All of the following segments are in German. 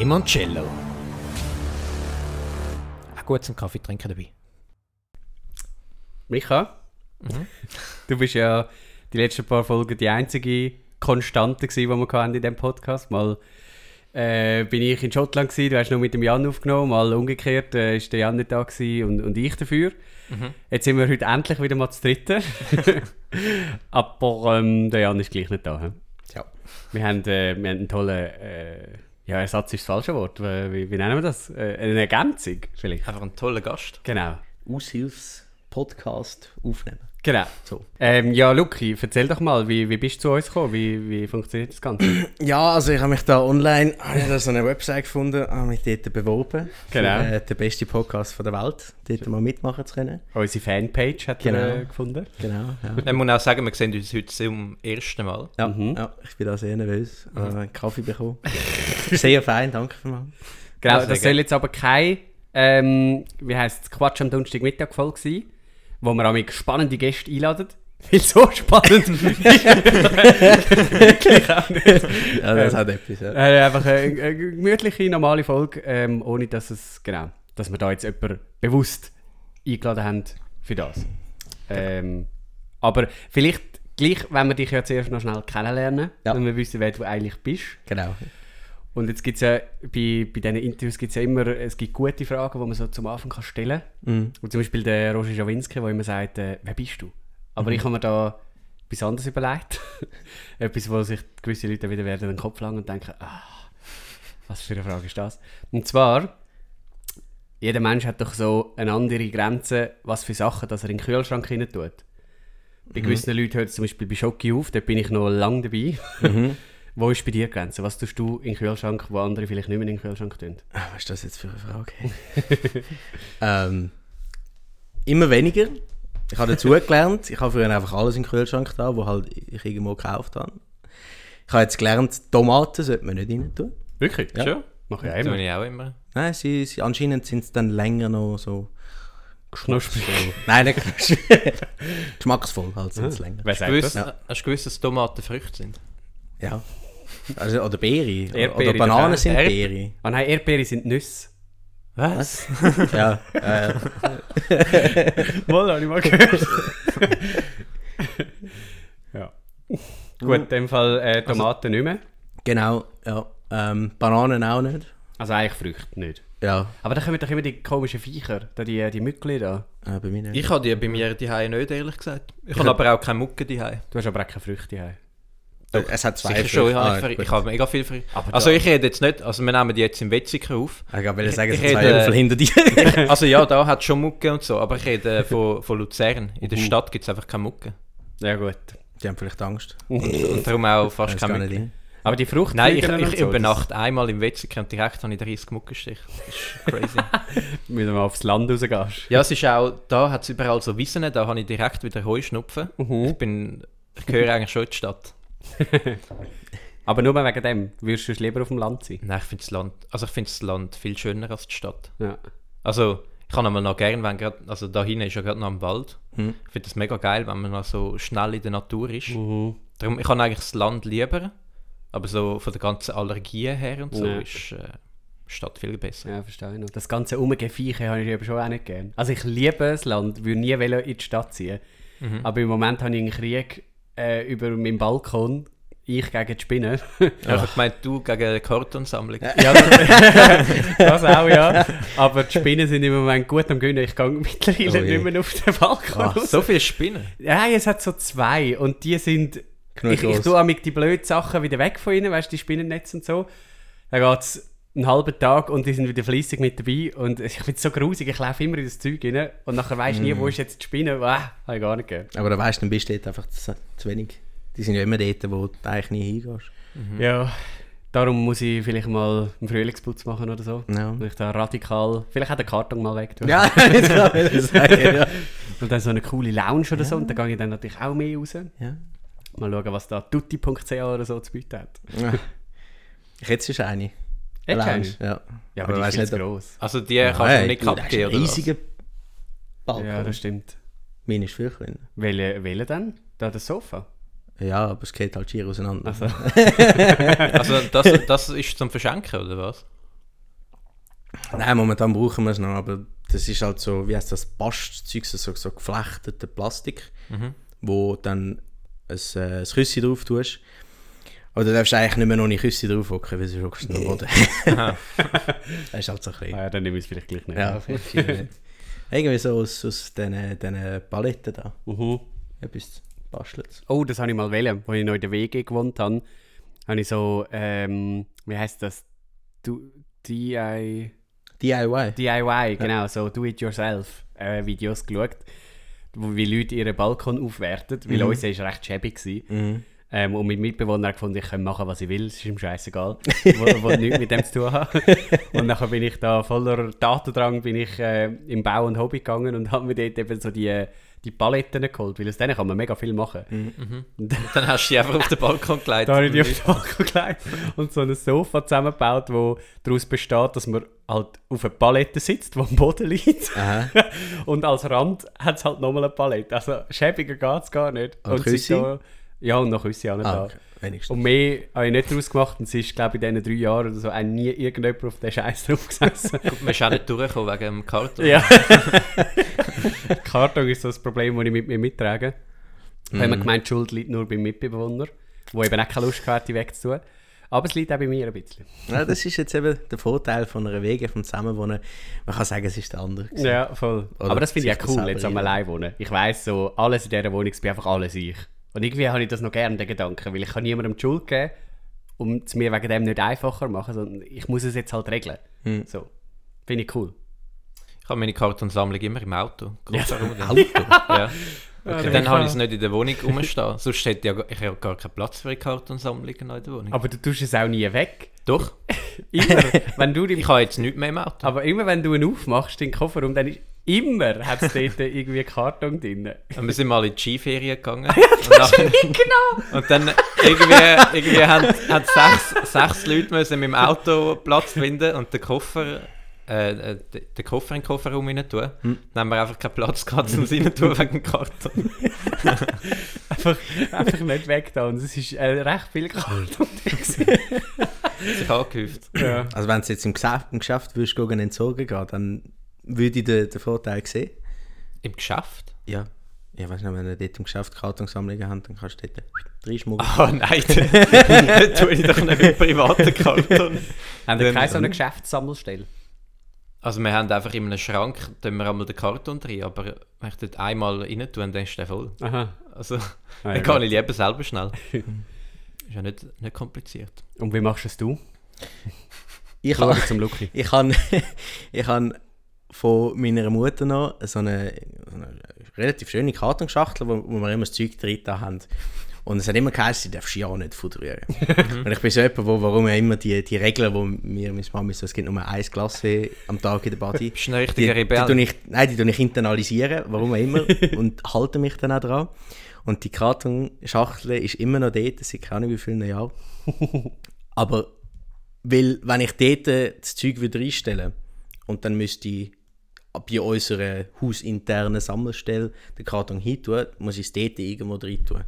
Limoncello. Auch gut zum Kaffee trinken dabei. Micha, du bist ja die letzten paar Folgen die einzige Konstante gewesen, die wir hatten in diesem Podcast. Mal äh, bin ich in Schottland gewesen, du hast noch mit dem Jan aufgenommen, mal umgekehrt äh, ist der Jan nicht da gewesen und, und ich dafür. Jetzt sind wir heute endlich wieder mal zu dritten. Aber ähm, der Jan ist gleich nicht da. He? Ja. Wir haben, äh, wir haben einen tollen, äh, ja Ersatz ist das falsche Wort, wie, wie, nennen wir das? Äh, eine Ergänzung vielleicht. Einfach ein toller Gast. Genau. Aushilfs-Podcast aufnehmen. Genau. So. Ähm, ja, Luki, erzähl doch mal, wie, wie bist du zu uns gekommen? Wie, wie funktioniert das Ganze? Ja, also ich habe mich da online, habe ich da so eine Website gefunden, habe mich dort beworben. Genau. Für, äh, den besten Podcast von der Welt, dort mal mitmachen zu können. Unsere Fanpage hat Genau. er äh, gefunden. Genau, ja. Ich muss auch sagen, wir sehen uns heute zum ersten Mal. Ja, Mhm. ja ich bin da sehr nervös. Ich habe einen Kaffee bekommen. sehr fein, danke vielmals. Genau, Ja, sehr das soll jetzt aber kein, ähm, wie heisst es, Quatsch am Donnerstagmittag voll sein, wo wir auch mit spannende Gäste einladen. Weil so spannend wirklich auch nicht. Ja, das hat etwas. Ja. Äh, einfach eine, eine gemütliche, normale Folge, ähm, ohne dass es, genau, dass wir da jetzt jemanden bewusst eingeladen haben für das. Ähm, aber vielleicht gleich, wenn wir dich ja zuerst noch schnell kennenlernen, Ja. wenn wir wissen, wer du eigentlich bist. Genau. Und jetzt gibt es ja, bei, bei diesen Interviews gibt es ja immer, es gibt gute Fragen, die man so zum Anfang kann stellen kann. Mhm. Und zum Beispiel der Roger Schawinski, der immer sagt, äh, wer bist du? Aber ich habe mir da etwas anderes überlegt. etwas, wo sich gewisse Leute wieder werden in den Kopf langen und denken, ah, was für eine Frage ist das? Und zwar, jeder Mensch hat doch so eine andere Grenze, was für Sachen dass er in den Kühlschrank rein tut. Bei gewissen Leuten hört es zum Beispiel bei Schoki auf, da bin ich noch lange dabei. Wo ist bei dir die Grenze? Was tust du in den Kühlschrank, wo andere vielleicht nicht mehr in den Kühlschrank tun? Ah, Was ist das jetzt für eine Frage? ähm, immer weniger. Ich habe dazugelernt. Ich habe früher einfach alles in den Kühlschrank da, wo halt ich irgendwo gekauft habe. Ich habe jetzt gelernt, Tomaten sollte man nicht rein tun. Wirklich? Ja. Schon? Mach ich Das immer. tue ich auch immer. Nein, sie, sie, anscheinend sind sie dann länger noch so Knusprig. Nein, nicht knusprig. Geschmacksvoll halt sind sie länger. Wer sagt Gewusst? Ja. Hast du gewusst, dass Tomaten Früchte sind? Ja. Also, oder Beere. Erdbeere oder Bananen darf sind Erd- Beere. Ah nein, Erdbeere sind Nüsse. Was? Ja. Mal, habe ich mal gehört. ja. Gut, in dem Fall äh, Tomaten nicht mehr. genau, ja. Ähm, Bananen auch nicht. Also eigentlich Früchte nicht. Ja, Aber da kommen doch immer die komischen Viecher, da die, die Mückli da. äh, bei mir nicht. Ich habe die bei mir die nicht, ehrlich gesagt. Ich habe aber auch keine Mucke die Du hast aber auch keine Früchte hier. Äh, es hat zwei Sicher schon, ich habe, Ah, gut. ich habe mega viel Früchte. Aber Also da- ich rede jetzt nicht, also wir nehmen die jetzt im Wetziger auf. Ich wollte sagen, es Ich sind zwei rede- Äpfel hinter dir. Also ja, da hat es schon Mucke und so, aber ich rede von, von Luzern. In der. Stadt gibt es einfach keine Mucke. Ja gut. Die haben vielleicht Angst. Und darum auch fast keine Mucke. Aber die Frucht Nein, ich, ich übernachte einmal im Wetziger und direkt habe ich 30 Muckenstich. Das ist crazy. Wenn du mal aufs Land rausgehst. ja, es ist auch, da hat es überall so Wiesen, da habe ich direkt wieder Heuschnupfen. Ich bin, ich gehöre eigentlich schon in die Stadt. Aber nur wegen dem. Würdest du lieber auf dem Land sein? Nein, ich finde das Land, also ich finde das Land viel schöner als die Stadt. Ja. Also, ich kann einmal noch gern, wenn grad, also da hinten ist ja gerade noch am Wald. Hm. Ich finde das mega geil, wenn man noch so schnell in der Natur ist. Mhm. Darum, ich habe eigentlich das Land lieber, aber so von den ganzen Allergien her und so Ja. ist äh, Stadt viel besser. Ja, verstehe ich noch. Das ganze Umgevieche habe ich eben schon auch nicht gern. Also ich liebe das Land, würde nie wollen in die Stadt ziehen. Mhm. Aber im Moment habe ich einen Krieg äh, über meinen Balkon. Ich gegen die Spinnen. Ja. Ich habe gemeint, du gegen eine Kartonsammlung. ja, das, das auch, ja. Aber die Spinnen sind im Moment gut am Gönnen. Ich gehe mittlerweile Oh nicht mehr auf den Balkon Ach, raus. so viele Spinnen. Ja, es hat so zwei und die sind. Genug Ich, ich tue auch mit die blöden Sachen wieder weg von ihnen, weißt du, die Spinnennetze und so. Dann geht es einen halben Tag und die sind wieder fließig mit dabei. Und ich finde es so grusig, ich laufe immer in das Zeug rein und nachher weisst du nie, wo ist jetzt die Spinne. Ah, habe ich gar nicht gern. Aber da weißt du, dann bist du dort einfach zu, zu wenig. Die sind ja immer dort, wo du eigentlich nie hingehst. Ja, darum muss ich vielleicht mal einen Frühlingsputz machen oder so. Ja. Ich da radikal. Vielleicht auch den Karton mal weg. Ja, jetzt kann ich sagen. Ja. Und dann so eine coole Lounge oder so. Und dann gehe ich dann natürlich auch mehr raus. Ja. Mal schauen, was da tutti.ch oder so zu bieten hat. Ich hätte es eine. Du Lounge, eine? Ja. Ja, aber, die ist zu gross. Also die kannst du Nein, nicht du, das ist abgeben, ein oder was? riesiger Balkon. Ja, das stimmt. Meine ist viel kleiner. Welche, welche denn? Da das Sofa? Ja, aber es geht halt schier auseinander. Also, Also das, das ist zum Verschenken, oder was? Nein, momentan brauchen wir es noch, aber das ist halt so, wie heißt das, Bastzeug, so, so, so geflechtete Plastik, wo dann ein, äh, ein Küssi drauf tust. Du darfst eigentlich nicht mehr noch eine Küssi drauf hocken, weil sonst hockst du noch Boden. Das ist halt so ein bisschen... Ah, ja, dann nehme ich es vielleicht gleich nicht. Ja, vielleicht nicht. Irgendwie so aus, aus diesen, diesen Paletten da. Mhm. Etwas bastelt. Oh, das habe ich mal wählen, als ich noch in der WG gewohnt habe. Habe ich so, ähm, wie heißt das? Du, DI, DIY. DIY, genau, so Do-it-yourself-Videos geschaut, wo wie Leute ihren Balkon aufwerten, weil Mhm. unser war recht schäbig. Mhm. Ähm, und mit Mitbewohnern gefunden, ich kann machen, was ich will, es ist ihm scheißegal, wo, wo nichts mit dem zu tun hat. Und nachher bin ich da voller Datendrang bin ich äh, im Bau und Hobby gegangen und habe mir dort eben so die, die Paletten geholt, weil aus denen kann man mega viel machen. Mhm. Und Dann hast du die einfach auf den Balkon gelegt. da habe ich die auf den Balkon gelegt und so ein Sofa zusammengebaut, das daraus besteht, dass man halt auf einer Palette sitzt, die am Boden liegt. Und als Rand hat es halt nochmal eine Palette. Also schäbiger geht es gar nicht. Und da- Ja, und noch Küssi auch nicht Ah, da. okay. Wenigstens. Und mehr habe ich nicht daraus gemacht und es ist, glaube ich, in diesen drei Jahren oder so auch nie irgendjemand auf den Scheiß drauf gesessen. Man ist auch nicht durchgekommen wegen dem Karton. ja. Karton ist so das Problem, das ich mit mir mittrage. Ich habe immer gemeint, die Schuld liegt nur beim Mitbewohner, der eben auch keine Lust hatte, die wegzutun. Aber es liegt auch bei mir ein bisschen. Ja, das ist jetzt eben der Vorteil von einer Wege, vom Zusammenwohnen. Man kann sagen, es ist der andere. gewesen. Ja, voll. Oder Aber das finde ich auch cool, jetzt am. Alleinwohnen. Ich weiss so, alles in dieser Wohnung ist einfach alles ich. Und irgendwie habe ich das noch gerne, den Gedanken, weil ich kann niemandem die Schuld geben und es mir wegen dem nicht einfacher machen, sondern ich muss es jetzt halt regeln. Hm. So. Finde ich cool. Ich habe meine Kartonsammlung immer im Auto. Ja. Kofferraum drin. Auto. ja. Okay. Dann habe ich es nicht in der Wohnung rumstehen. Sonst hätte ich ja, gar- ich ja gar keinen Platz für noch in der Wohnung. Aber du tust es auch nie weg. Doch, Immer, wenn du ich habe jetzt nichts mehr im Auto. aber immer wenn du ihn aufmachst, den Kofferraum, dann ist immer hat es dort irgendwie Karton drin. Und wir sind mal in die Skiferien gegangen. und, nachher- genau! und dann irgendwie, irgendwie haben, haben sechs, sechs Leute müssen mit dem Auto Platz finden und den Koffer, äh, äh, den Koffer in den Kofferraum rein tun. Dann haben wir einfach keinen Platz gehabt, um es rein tun wegen dem Karton. Einfach, einfach nicht weg da. Und es ist äh, recht viel Karton sich angehäuft. ja. Also wenn es jetzt im Geschäft, im Geschäft würdest gehen, entsorgen gehen, dann würde ich den, den Vorteil sehen. Im Geschäft? Ja. Ich weiß nicht, wenn ihr dort im Geschäft Kartonsammlungen habt, dann kannst du dort reinschmuggeln. Oh nein, dann tue ich doch nicht mit privaten Karton. Haben wir keine so eine Geschäftssammelstelle? Also wir haben einfach in einem Schrank, tun wir einmal den Karton drin, aber wenn ich dort einmal rein tue, dann ist der voll. Aha. Also Ah, ja, dann kann ich lieber selber schnell. ist ja nicht, nicht kompliziert. Und wie machst es du? Ich habe zum Lucky. ich han, ich han von meiner Mutter noch so eine, so eine relativ schöne Kartonschachtel, wo, wo wir immer das Zeug drin haben. Und es hat immer geheißen, sie darfst ja nicht fotografieren. Und ich bin so jemand, wo, warum ja immer die, die Regeln, wo mir meine Mama so, es gibt nur ein Glas am Tag in der Body. Bist du ein Die, richtiger die, Rebell? tue ich, nein, die tue ich internalisieren, warum auch immer, und halte mich dann auch dran. Und die Kartonschachtel ist immer noch dort, ist keine Ahnung wie viele Jahre. Aber weil, wenn ich dort das Zeug wieder reinstelle und dann müsste ich bei unserer hausinternen Sammelstelle den Karton hin tun, muss ich es dort irgendwo rein tun.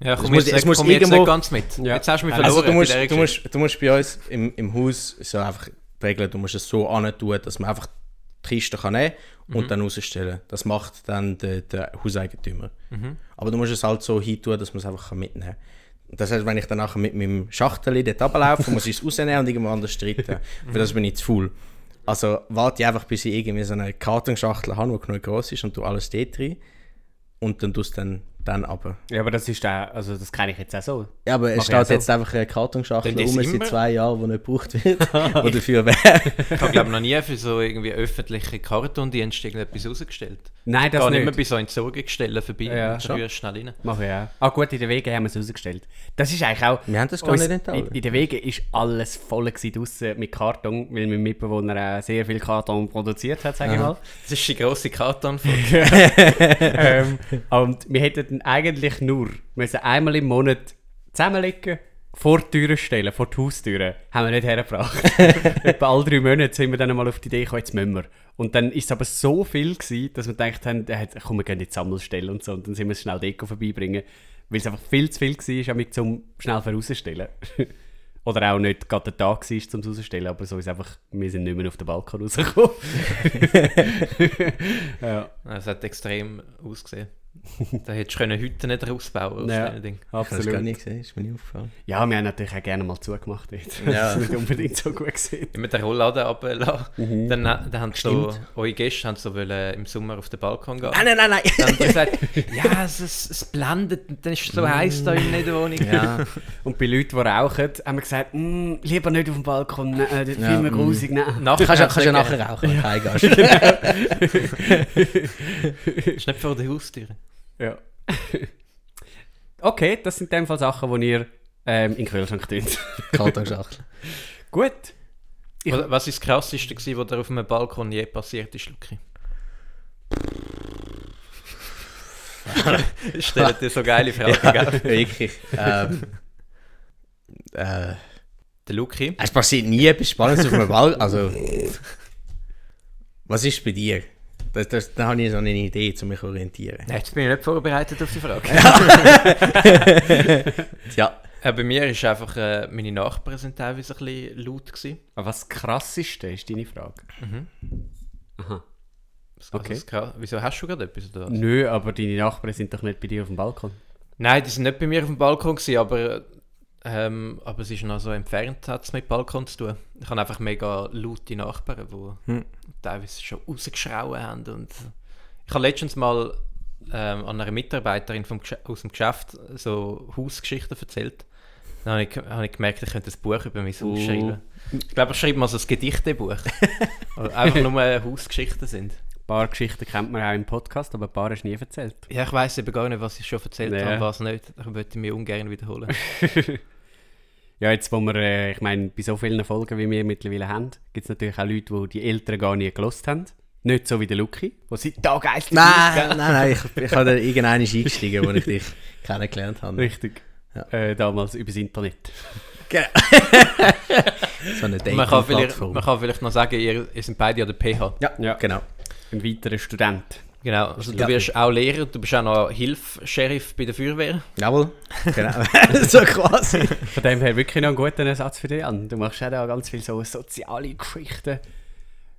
Ja, es komm muss- jetzt, es nicht, muss komm jetzt irgendwo- nicht ganz mit. Ja. Jetzt hast du mich Also, verloren. Also du musst, du, musst, du musst bei uns im, im Haus so einfach die Regel, du musst es so tun, dass man einfach die Kiste kann nehmen und dann rausstellen. Das macht dann der, der Hauseigentümer. Aber du musst es halt so hin tun, dass man es einfach mitnehmen kann. Das heißt, wenn ich dann nachher mit meinem Schachtel dort runterlaufe, muss ich es rausnehmen und irgendwo anders streiten. Für das bin ich zu faul. Also warte ich einfach, bis ich irgendwie so eine Kartonschachtel habe, die genug groß ist und du alles dort rein. Und dann tust du dann, dann runter. Ja, aber das ist auch, also das kenne ich jetzt auch so. Ja, aber es ich steht auch so. jetzt einfach eine Kartonschachtel rum seit zwei Jahren, die nicht gebraucht wird. die dafür wäre. Ich habe glaube noch nie für so irgendwie öffentliche Kartondienste irgendetwas rausgestellt. Nein, das Gehe nicht. immer bei so Entsorgungsstellen vorbei Ja. und schnell rein. Mach ich auch. Ah gut, in der Wege haben wir es rausgestellt. Das ist eigentlich auch... Wir haben das gar uns- nicht enthalten. In, in der Wege ist alles voll draussen mit Karton, weil mein Mitbewohner auch sehr viel Karton produziert hat, sage ich mal. Das ist die grosse Karton ähm, und wir hätten dann eigentlich nur müssen einmal im Monat zusammenlegen, vor die Türen stellen, vor die Haustüren. Haben wir nicht hergebracht. Etwa alle drei Monate sind wir dann mal auf die Idee gekommen, jetzt müssen wir. Und dann ist es aber so viel gewesen, dass wir gedacht haben, komm, wir gehen in die Sammelstelle und so. Und dann sind wir es schnell Deko vorbeibringen, weil es einfach viel zu viel war, zum schnell vorauszustellen. Oder auch nicht gerade der Tag war, um es rauszustellen, aber so ist einfach, wir sind nicht mehr auf den Balkon rausgekommen. ja, Es hat extrem ausgesehen. Da hättest du können heute nicht rausbauen aus Ja. Ich habe das gar absolut. nicht gesehen, ist mir nicht aufgefallen. Ja, wir haben natürlich auch gerne mal zugemacht. Jetzt. Ja. Das ist nicht unbedingt so gut gesehen. Mit der Rollladen runterlassen. Mhm. Dann, dann haben so, eure Gäste haben so wollen, im Sommer auf den Balkon gehen. Nein, nein, nein, nein! Dann haben gesagt, ja, es, es, es blendet, dann ist es so heiß da in der Wohnung. ja, Und bei Leuten, die rauchen, haben wir gesagt, «Mm, lieber nicht auf dem Balkon, nein, das ist Ja, viel mehr mm. grusig. Nein. Nachher du kannst, ja- kannst ja nachher rauchen, wenn du heimgehst. gegeben. ist nicht vor der Haustür. Ja. okay, das sind in dem Fall Sachen, die ihr ähm, in den Kühlschrank tun. Kaltagschachtel. Gut. Ich- Was, was ist das Krasseste, gewesen, was dir auf einem Balkon je passiert ist, Luki? Ich stelle dir so geile Fragen, gell? Wirklich. Ähm, äh, Der Luki, es passiert nie etwas Spannendes auf einem Ball. Also, was ist bei dir? Das, das, da habe ich so eine Idee, um mich zu orientieren. Nein, jetzt bin ich nicht vorbereitet auf die Frage. Ja, Äh, bei mir ist einfach, äh, meine Nachbarn sind teilweise ein bisschen laut gewesen. Aber was das Krasseste ist deine Frage? Aha. Also Okay. kann- Wieso hast du gerade etwas? Oder was? Nö, aber deine Nachbarn sind doch nicht bei dir auf dem Balkon. Nein, die sind nicht bei mir auf dem Balkon gewesen, aber, ähm, aber es ist noch so entfernt, hat es mit Balkon zu tun. Ich habe einfach mega laute Nachbarn, die Hm. teilweise schon rausgeschrauen haben. Und ich habe letztens mal ähm, an einer Mitarbeiterin vom aus dem Geschäft so Hausgeschichten erzählt. Dann habe ich, habe ich gemerkt, ich könnte ein Buch über mein Haus Oh. schreiben. Ich glaube, ich schreibe mal so ein Gedichtebuch. Einfach nur Hausgeschichten sind. Ein paar Geschichten kennt man auch im Podcast, aber ein paar hast du nie erzählt. Ja, ich weiß eben gar nicht, was ich schon erzählt Ja. habe, was nicht. Ich würde ich mir ungern wiederholen. Ja, jetzt wo wir, äh, ich meine, bei so vielen Folgen, wie wir mittlerweile haben, gibt es natürlich auch Leute, die die Eltern gar nie gelost haben. Nicht so wie der Luki, der seit Tag eins nein, nein, nein, ich, ich habe da irgendwann eingestiegen, als ich dich kennengelernt habe. Richtig. Ja. Äh, damals übers Internet. Genau. so eine Man kann, man kann vielleicht noch sagen, ihr, ihr seid beide an der PH. Ja, Ja. genau. Ein weiterer Student. Genau, also du Ja. wirst auch Lehrer, du bist auch noch Hilfs-Sheriff bei der Feuerwehr. Jawohl, genau. so quasi. Von dem her wirklich noch einen guten Ersatz für dich an. Du machst auch da ganz viele so soziale Geschichten.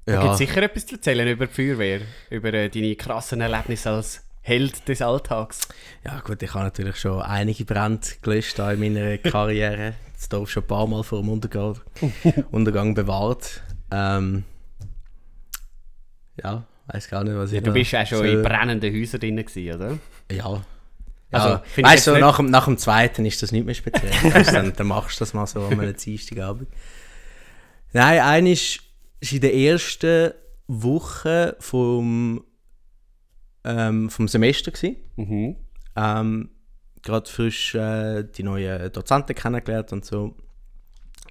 Da gibt es sicher etwas zu erzählen über die Feuerwehr. Über äh, deine krassen Erlebnisse als Held des Alltags. ja, gut, ich habe natürlich schon einige Brände gelöscht in meiner Karriere. Das Dorf schon ein paar Mal vor dem Untergang, Untergang bewahrt. Ähm, ja, weiß gar nicht, was ich Ja, du bist auch schon in brennenden Häusern drin gewesen, oder? Ja. Also, ja. weißt du, jetzt nach, dem- nach dem zweiten ist das nicht mehr speziell. Weißt dann, dann machst du das mal so an einem Dienstagabend. Nein, eines ist in der ersten Woche vom, ähm, vom Semester. Gewesen. Mhm. Ähm, Gerade frisch äh, die neuen Dozenten kennengelernt und so.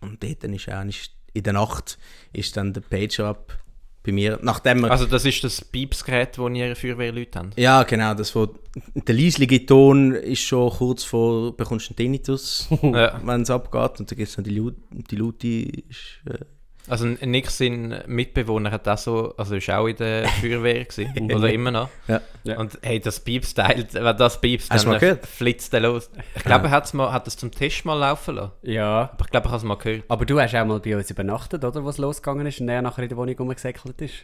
Und dort dann ist eigentlich in der Nacht ist dann der Pager up bei mir. Nachdem wir Also das ist das Piepsgerät, das ihre Feuerwehrleute haben. Ja, genau, das wo der leislige Ton ist schon kurz vor, bekommst du einen Tinnitus, Ja. wenn es abgeht. Und dann gibt es noch die, Laut, die Laute. Ist, äh, Also Nick, sein Mitbewohner, hat auch so, also ist auch in der Feuerwehr gewesen, oder immer noch. ja. Ja. Und hey, das piepst teilt, wenn das piepst, Hast dann mal flitzt der los. Ich glaube, er hat's mal, hat das zum Test mal laufen lassen. Ja. Aber ich glaube, ich habe es mal gehört. Aber du hast auch mal bei uns übernachtet, oder? Was losgegangen ist und er nachher in der Wohnung rumgesäckelt ist.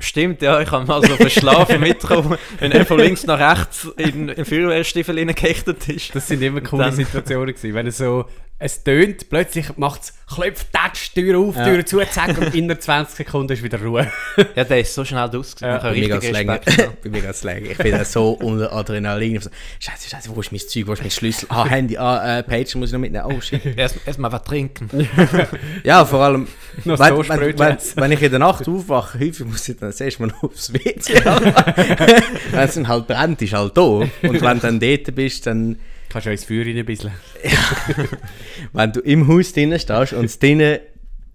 Stimmt, ja, ich habe mal so verschlafen mitgekommen, wenn er von links nach rechts in, in Feuerwehrstiefel hineingehechtet ist. Das sind immer coole Dann- Situationen gewesen. Wenn es so, es tönt, plötzlich macht es, klopft, tätscht, Tür auf, Ja. Tür zu, zack, und innerhalb 20 Sekunden ist wieder Ruhe. Ja, der ist so schnell draus. gewesen. Ja, Bei mir geht's länger. Bei mir. Ich bin da so unter Adrenalin. So, Scheiße, Scheiße, wo ist mein Zeug, wo ist mein Schlüssel? Ah, Handy, ah, äh, Pager muss ich noch mitnehmen. Oh, shit. Erst, erst was trinken. Ja, vor allem, Noch wenn, so wenn, wenn, wenn ich in der Nacht aufwache, häufig muss ich dann zuerst mal aufs WC. wenn es dann halt brennt, ist halt da. Und wenn du dann dort bist, dann, Kannst du Feuer rein ein bisschen. wenn du im Haus drinnen stehst und es drinnen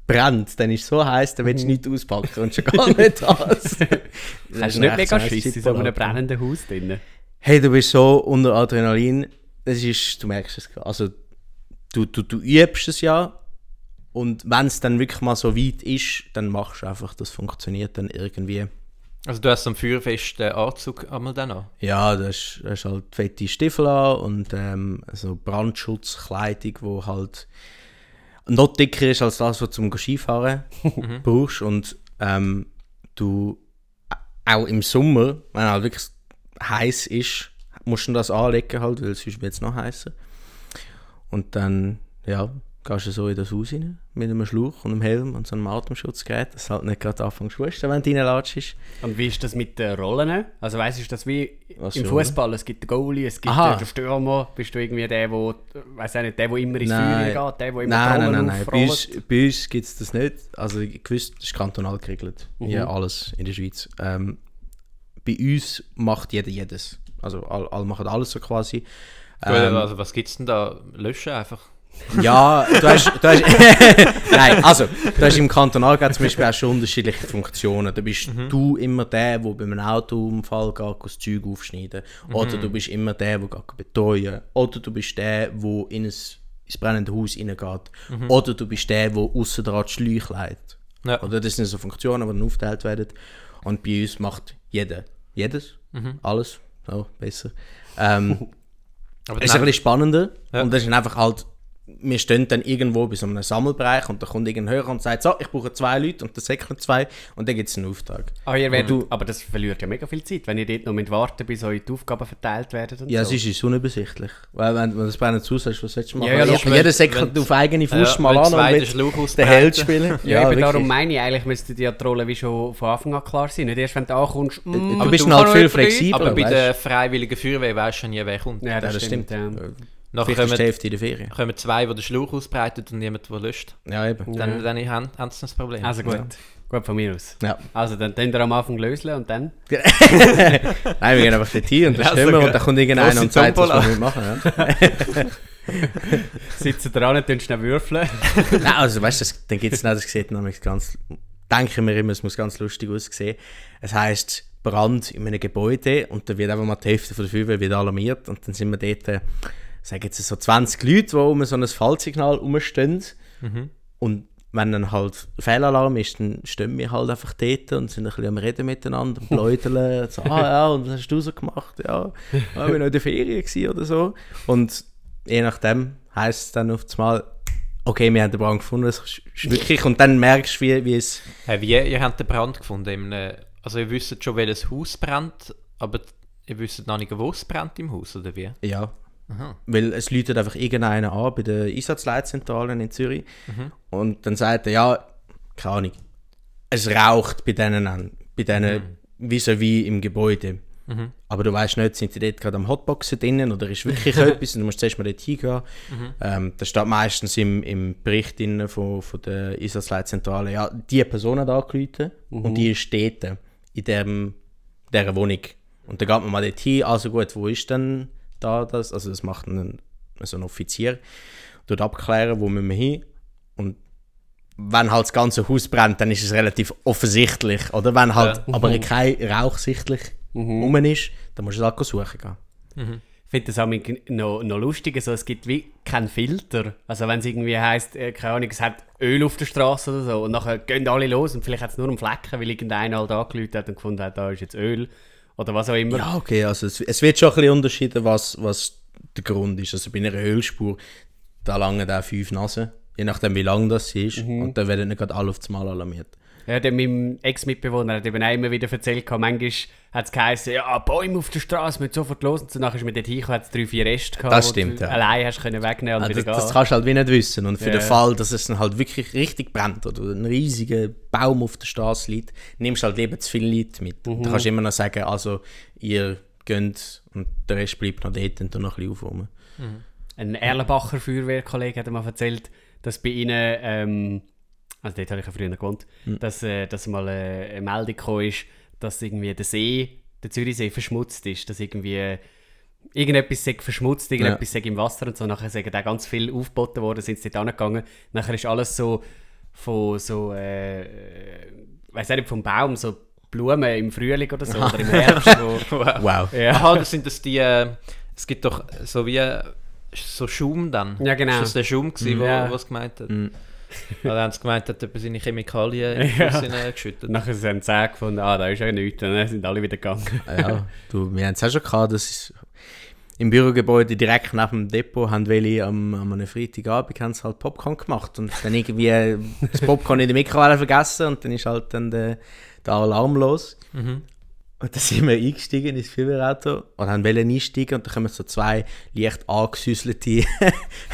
brennt, dann ist es so heiß, dann willst du nicht auspacken und schon gar nicht das. Hast du nicht mega Schiss in so einem brennenden Haus drin? Hey, du bist so unter Adrenalin, das ist, du merkst es, also du, du, du übst es ja und wenn es dann wirklich mal so weit ist, dann machst du einfach, das funktioniert dann irgendwie. Also du hast so einen feuerfesten Anzug einmal dann an. Ja, das ist, das ist halt fette Stiefel an und ähm, so Brandschutzkleidung, wo halt noch dicker ist als das, was du zum Skifahren brauchst. Und ähm, du auch im Sommer, wenn halt wirklich heiß ist, musst du das anlegen halt, weil sonst wird es noch heißer. Und dann, ja, gehst du so in das Haus rein, mit einem Schlauch und einem Helm und so einem Atemschutzgerät, dass du halt nicht gerade anfängst zu husten, wenn du reinlatschst. Und wie ist das mit den Rollen? Also weißt du, ist das wie Was im Fußball? Es gibt den Goalie, es gibt Aha. den Stürmer. Bist du irgendwie der, wo, weiß auch nicht, der, wo immer ins. Feuer geht, der, wo immer Nein, die nein, Rollen nein, nein. Bei uns, bei uns gibt es das nicht. Also ich gewusst, das ist kantonal geregelt. Hier alles in der Schweiz. Ähm, bei uns macht jeder jedes. Also alle, alle machen alles so quasi. Gut, Ähm, also was gibt es denn da? Löschen einfach. Ja, du hast, du hast Nein, also, du hast im Kantonal gibt zum Beispiel auch schon unterschiedliche Funktionen. Da bist du immer der, der bei einem Autounfall geht, das Zeug aufschneiden. Oder du bist immer der, der geht betreuen. Oder du bist der, der in ein, ins brennende Haus reingeht. Oder du bist der, der aussen dran die Schläuche leitet. Ja. Oder das sind so Funktionen, die dann aufgeteilt werden. Und bei uns macht jeder jedes, alles, so besser. Ähm, Aber es ist ein bisschen spannender. Ja. Und das ist einfach halt, wir stehen dann irgendwo bei so einem Sammelbereich und da kommt irgendein Hörer und sagt, so, ich brauche zwei Leute und dann säckeln zwei und dann gibt es einen Auftrag. Aber, ihr werdet, du- aber das verliert ja mega viel Zeit, wenn ihr dort noch mit warten bis eure Aufgaben verteilt werden und Ja, so. es ist unübersichtlich. Weil wenn, wenn du das brennend zu hast, was sollst du machen? Ja, ja, Ja, jeder säckelt auf eigene Faust Ja, mal an und will den. Held spielen. Ja, eben darum meine ich, eigentlich müssten die ja Rollen wie schon von Anfang an klar sein. Nicht erst, wenn du ankommst, mm, du bist kann dann halt noch viel flexibler. Aber bei weißt der Freiwilligen Feuerwehr weisst du ja nie, wer kommt. Ja, Ja, das, das stimmt. Ja. Nachher Vielleicht ist die kommen, Hälfte in der Ferien. kommen zwei, die den Schlauch ausbreiten und niemand, der löscht. Ja, eben. Dann, dann haben, haben sie das Problem. Also gut. Gut von mir aus. Ja. Also dann, dann am Anfang lösen und dann... Nein, wir gehen einfach dort hin und dann Ja, wir gut. und dann kommt irgendeiner und sagt, was wir machen. Ja. Sitzen dran, tun schnell würfeln. Nein, also weißt du, dann gibt es noch, das sieht nämlich ganz, denke mir immer, es muss ganz lustig aussehen. Es heisst Brand in einem Gebäude und da wird einfach mal die Hälfte von der Feuerwehr wird alarmiert und dann sind wir dort, sagen jetzt so 20 Leute, die um so ein Fallsignal rumstehen und wenn dann halt Fehlalarm ist, dann stehen wir halt einfach dort und sind ein bisschen am Reden miteinander und läuteln. so, ah ja, und was hast du so gemacht? Ja, ah, ich war noch in der Ferien oder so. Und je nachdem heisst es dann auf einmal, okay, wir haben den Brand gefunden, das ist wirklich, und dann merkst du, wie, wie es... Hey, wie, ihr habt den Brand gefunden? Also ihr wisst schon, welches Haus brennt, aber ihr wisst noch nicht, wo es brennt im Haus, oder wie? Ja. Aha. Weil es läutet einfach irgendeiner an bei der Einsatzleitzentralen in Zürich. Und dann sagt er, ja, keine Ahnung, es raucht bei denen an, bei denen vis-à-vis im Gebäude. Aber du weißt nicht, sind die dort gerade am Hotboxen drinnen oder ist wirklich etwas und du musst zuerst mal dort hingehen. Ähm, da steht meistens im, im Bericht drinnen von, von der Einsatzleitzentrale, ja, die Person hat angerufen und die ist dort in dem, dieser Wohnung. Und dann geht man mal dort hin, also gut, wo ist denn da das? Also das macht ein, so ein Offizier, dort abklären, wo müssen wir hin. Und wenn halt das ganze Haus brennt, dann ist es relativ offensichtlich. Oder wenn halt aber kein Rauch sichtlich rum ist, dann musst du es halt suchen gehen. Ich finde das auch noch, noch lustig, also es gibt wie keinen Filter. Also wenn es irgendwie heisst, äh, keine Ahnung, es hat Öl auf der Straße oder so und nachher gehen alle los und vielleicht hat es nur einen Flecken, weil irgendeiner halt angelüht hat und gefunden hat, da ist jetzt Öl oder was auch immer. Ja, okay, also es, es wird schon ein bisschen unterschieden, was, was der Grund ist. Also bei einer Ölspur, da langen auch fünf Nasen, je nachdem wie lang das ist. Und dann werden nicht gerade alle auf das Mal alarmiert. Ja, der mein Ex-Mitbewohner hat eben auch immer wieder erzählt, manchmal hat es geheißen, ja, Bäume auf der Straße, müssen sofort los. Und nachher ist man dort hingekommen, hat es drei, vier Reste gehabt, Das stimmt, du ja. allein hast können wegnehmen und Ah, wieder das, gehen. das kannst du halt wie nicht wissen. Und für Ja, den ja. Fall, dass es dann halt wirklich richtig brennt oder ein riesiger Baum auf der Straße liegt, nimmst du halt lieber zu viele Leute mit. Mhm. Da kannst du immer noch sagen, also ihr geht und der Rest bleibt noch dort und dann noch ein bisschen aufräumen. Ein Erlenbacher Feuerwehrkollege hat mir erzählt, dass bei ihnen, ähm, also dort habe ich ja früher gewohnt, dass, äh, dass mal äh, eine Meldung gekommen ist, dass irgendwie der See, der Zürichsee verschmutzt ist, dass irgendwie äh, irgendetwas sei verschmutzt, irgendetwas sei im Wasser und so. Nachher sind da ganz viel aufgeboten worden, sind sie dort angegangen. Nachher ist alles so von so, äh, weiß nicht, vom Baum, so Blumen im Frühling oder so, oder im Herbst. Wo, Wow. ja. Aha, das sind das die. Äh, es gibt doch so wie so Schaum dann. Ja, genau. Ist das der Schaum, gewesen, wo Ja. was gemeint hat? Mhm. Weil haben sie gemeint, hat etwas seine Chemikalien in Ja. Fluss hineingeschüttet. Nachher haben sie auch gefunden, ah, da ist ja nichts. Und dann sind alle wieder gegangen. ja, du, wir haben es auch schon gehabt, das ist, im Bürogebäude direkt neben dem Depot haben welche am, am einem Freitagabend haben sie halt Popcorn gemacht und dann irgendwie äh, das Popcorn in der Mikrowelle vergessen und dann ist halt dann der, der Alarm los. Mhm. Und dann sind wir eingestiegen ins Feuerwehrauto und haben wollen einsteigen und dann kommen so zwei leicht angesüsselte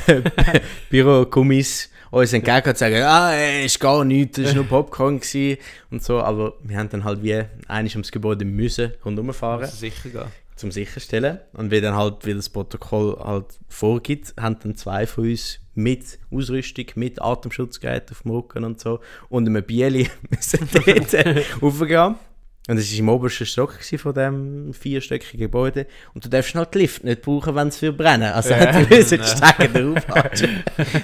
Bürogummis uns entgegen und sagen, ah, ey, ist gar nichts, das war nur Popcorn gewesen und so, aber wir haben dann halt wie eigentlich ums Gebäude müssen rundherum fahren Also sicher gehen. zum sicherstellen. Und wie dann halt, wie das Protokoll halt vorgibt, haben dann zwei von uns mit Ausrüstung, mit Atemschutzgerät auf dem Rücken und so und einem Bieli müssen dort raufgehen. Und es war im obersten Stock von diesem vierstöckigen Gebäude. Und du darfst halt die Lift nicht brauchen, wenn es für brennen. Also ja. die müssen die Stege drauf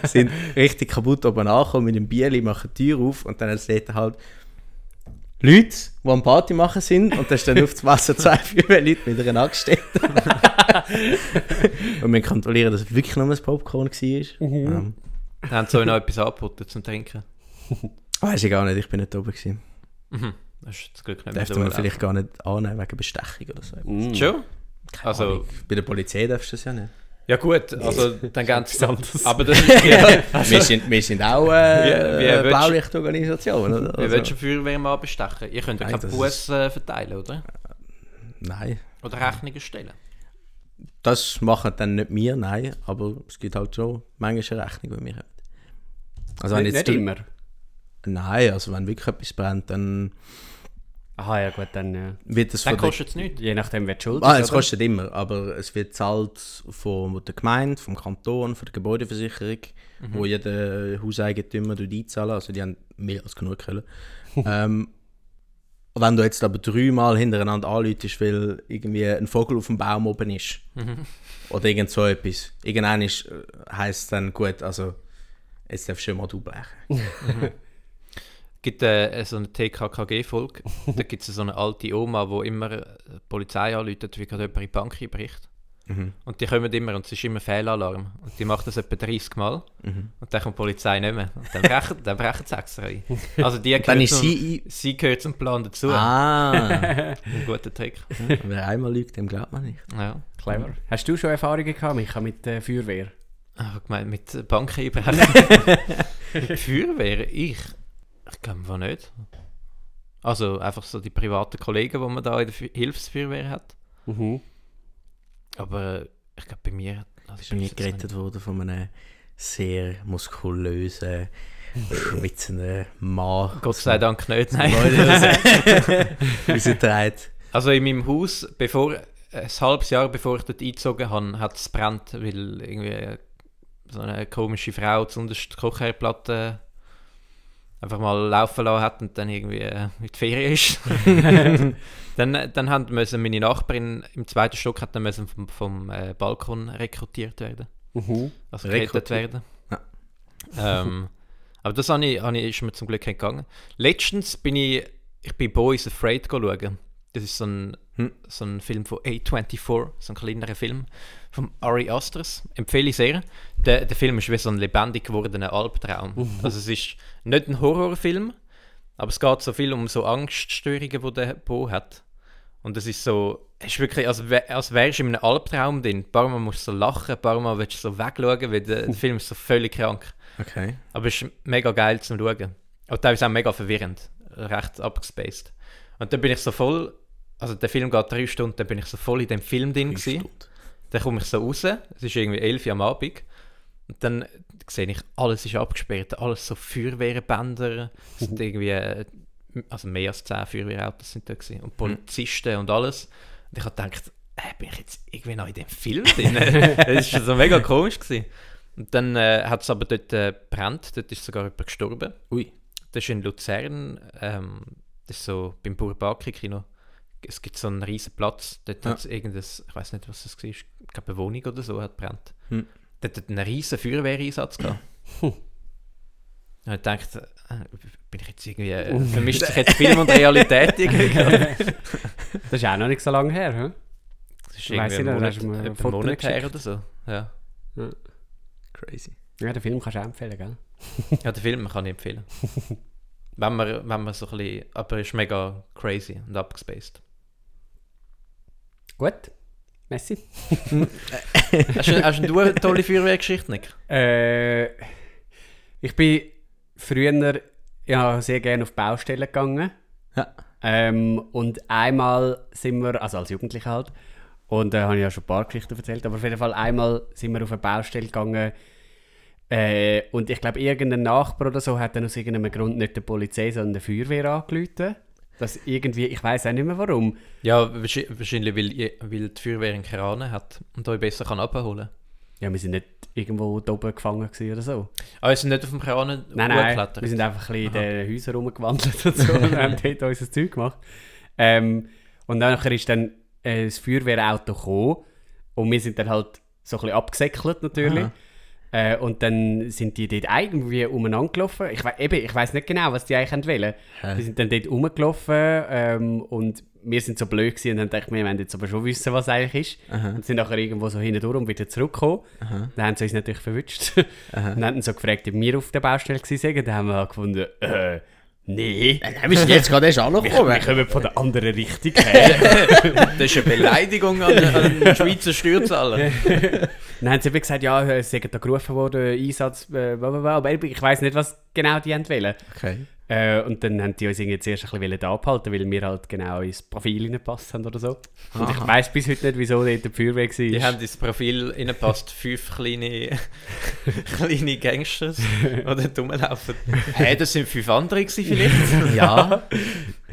sind richtig kaputt oben angekommen mit dem Bieli, machen die Tür auf und dann hat es dort halt Leute, die am Party machen sind und dann stehen auf das Wasser zwei, vier Leute mit einer Axt Und wir kontrollieren, dass es wirklich nur ein Popcorn war. Ähm, Dann haben sie noch etwas angeboten zum Trinken. weiß ich gar nicht, ich bin nicht oben gewesen. Mhm. Das ist zum Glück nicht Darfst mehr du so mir vielleicht gar nicht annehmen wegen Bestechung oder so. Mm. Schon? Also, Ahnung. Bei der Polizei darfst du das ja nicht. ja gut, also dann ganz anderes. Aber das, ja, wir, sind, wir sind auch äh, Wie- wie Blaulichtorganisation, oder? wie Also, willst du Feuerwehrmann bestechen? Ihr könnt ja keinen das Bus äh, verteilen, oder? nein, Oder Rechnungen stellen. das machen dann nicht wir, nein, aber es gibt halt schon manchmal eine Rechnung, die wir haben. Also wenn nicht, jetzt nicht immer. Nein, also wenn wirklich etwas brennt, dann Aha, ja gut, dann äh, wird es Dann kostet es nichts. je nachdem, wer schuld Ah, ist. es oder? kostet immer, aber es wird zahlt von der Gemeinde, vom Kanton, von der Gebäudeversicherung, wo jeder Hauseigentümer einzahlen, also die haben mehr als genug Kohle. ähm, wenn du jetzt aber dreimal hintereinander anläutest, weil irgendwie ein Vogel auf dem Baum oben ist, oder irgend so etwas, irgendwann ist, äh, heisst es dann, gut, also jetzt darfst du schon mal du blechen. gibt äh, so eine TKKG-Folge. da gibt es so eine alte Oma, die immer äh, die Polizei anruft, wie gerade jemand in die Bank einbricht. Mhm. Und die kommen immer und es ist immer Fehlalarm. Und die macht das etwa 30 Mal. Mhm. Und dann kommt die Polizei nicht mehr. Und dann brechen, dann brechen sie extra ein. Also die Dann gehört ist zum, sie... sie gehört zum Plan dazu. Ah, Ein guter Trick. wer einmal lügt, dem glaubt man nicht. Ja. Clever. Hast du schon Erfahrungen gehabt, Micha, mit äh, Feuerwehr? Ah, ich meine, mit Banken einbrechen. Feuerwehr? Ich? Ich glaube nicht. Also einfach so die privaten Kollegen, die man da in der Hilfsfeuerwehr hat. Mhm. Aber ich glaube bei mir... Also ist nie jetzt gerettet worden von einem sehr muskulösen, schwitzenden Mann. Gott sei Dank nicht, nein. Rausgetragen. Also in meinem Haus, bevor, ein halbes Jahr bevor ich dort eingezogen habe, hat es brennt, weil irgendwie so eine komische Frau zuunterst die Kochherdplatte einfach mal laufen lassen hat und dann irgendwie äh, in die Ferien ist. dann, dann haben müssen meine Nachbarin im zweiten Stock hat dann müssen vom, vom äh, Balkon rekrutiert werden. Mhm. Also gerettet werden. Ja. Ähm, aber das habe ich, habe ich, ist mir zum Glück nicht gegangen. Letztens bin ich, ich bin Boys Afraid schauen. Das ist so ein, Hm. so ein Film von A24, so ein kleinerer Film von Ari Asters. Empfehle ich sehr. Der, der Film ist wie so ein lebendig gewordener Albtraum. Also es ist nicht ein Horrorfilm, aber es geht so viel um so Angststörungen, die der Bo hat. Und es ist so, es ist wirklich, als, wär, als wärst du in einem Albtraum drin. Ein paar Mal musst du so lachen, ein paar Mal willst du so wegschauen, weil der, der Film ist so völlig krank. Okay. Aber es ist mega geil zum Schauen. Und teilweise auch mega verwirrend. Recht abgespaced. Und dann bin ich so voll, also der Film geht drei Stunden, dann bin ich so voll in dem Film drin gewesen. Dann komme ich so raus, es ist irgendwie 11 Uhr am Abend. Und dann sehe ich, alles ist abgesperrt, alles so Feuerwehrbänder. Es sind irgendwie, äh, also mehr als 10 Feuerwehrautos sind da gewesen. Und Polizisten und alles. Und ich habe gedacht, äh, bin ich jetzt irgendwie noch in dem Film drin? das war so mega komisch. Gewesen. Und dann äh, hat es aber dort äh, brennt, dort ist sogar jemand gestorben. Ui. Das ist in Luzern, ähm, das ist so beim Burbaki-Kino. Es gibt so einen riesen Platz, dort Ja. hat es irgendein, ich weiß nicht, was das war, ich glaube eine Wohnung oder so hat brennt. Hm. Dort hat einen riesen Feuerwehreinsatz gehabt. Und ich dachte, äh, bin ich jetzt irgendwie, äh, vermischt sich jetzt Film und Realität irgendwie? Das ist auch noch nicht so lange her, hä? Das ist Weiss irgendwie ich ein nicht, Monat, hast du mir ein Monat her oder so. Ja. Crazy. Ja, den Film kannst du auch empfehlen, gell? ja, den Film kann ich empfehlen. wenn, man, wenn man so ein bisschen, aber er ist mega crazy und abgespaced. Gut. Messi. Hast du, hast du eine tolle Feuerwehrgeschichte, Nick? Äh, ich bin früher ja, sehr gerne auf Baustellen gegangen. Ja. Ähm, und einmal sind wir, also als Jugendlicher halt, und da äh, habe ich ja schon ein paar Geschichten erzählt, aber auf jeden Fall einmal sind wir auf eine Baustelle gegangen äh, und ich glaube, irgendein Nachbar oder so hat dann aus irgendeinem Grund nicht die Polizei, sondern die Feuerwehr angerufen. Das irgendwie, ich weiß auch nicht mehr warum. Ja, wahrscheinlich, weil, weil die Feuerwehr einen Kran hat und euch besser kann abholen Ja, wir sind nicht irgendwo da oben gefangen oder so. Ah, ihr seid nicht auf dem Kran Nein, nein, wir sind einfach ein bisschen in den Häusern rumgewandelt und so und haben dort unser Zeug gemacht. Ähm, und dann ist dann äh, das Feuerwehrauto gekommen und wir sind dann halt so ein bisschen abgesäckelt natürlich. Aha. Äh, und dann sind die dort irgendwie umeinander gelaufen. Ich, eben, ich weiß nicht genau, was die eigentlich wollen. Hä? Die sind dann dort rumgelaufen ähm, und wir sind so blöd gewesen und dann dachten wir, wollen jetzt aber schon wissen, was eigentlich ist. Aha. Und sind nachher irgendwo so hindurch und wieder zurückgekommen. Aha. Dann haben sie uns natürlich verwünscht. Und haben so gefragt, ob wir auf der Baustelle waren. Dann haben wir halt gefunden, äh, nee. Ja, wir sind jetzt gerade erst Wir, angekommen. wir kommen von der anderen Richtung her. Das ist eine Beleidigung an, an den Schweizer Steuerzahler. Dann haben sie eben gesagt, ja, es sei da gerufen worden, Einsatz, äh, bla, bla, bla. aber ich weiß nicht, was genau die wollen. Okay. Äh, und dann haben die uns irgendwie zuerst ein bisschen abhalten, weil wir halt genau ins Profil reingepasst haben oder so. Und ich weiß bis heute nicht, wieso dort die Feuerwehr war. Die haben ins Profil reingepasst, fünf kleine, kleine Gangsters, die dort rumlaufen. Hey, das sind fünf andere gewesen vielleicht. Ja.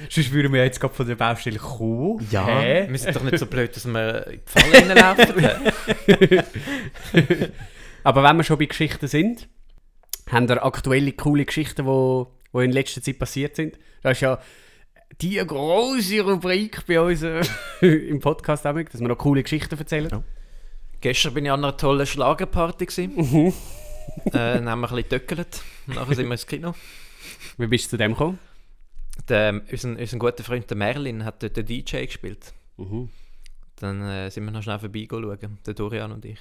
Sonst würden wir jetzt gerade von der Baustelle kommen. Ja. Hä? Wir sind doch nicht so blöd, dass wir in die Falle reinlaufen. Aber wenn wir schon bei Geschichten sind, haben wir aktuelle coole Geschichten, die wo, wo in letzter Zeit passiert sind. Das ist ja die große Rubrik bei uns äh, im Podcast, auch, dass wir noch coole Geschichten erzählen. Ja. Gestern bin ich an einer tollen Schlagerparty. gewesen. äh, dann haben wir ein bisschen getöckelt. Nachher sind wir ins Kino. Wie bist du zu dem gekommen? Der, unser, unser guter Freund der Merlin hat dort den DJ gespielt. Mhm. Dann äh, sind wir noch schnell vorbeischauen, der Dorian und ich.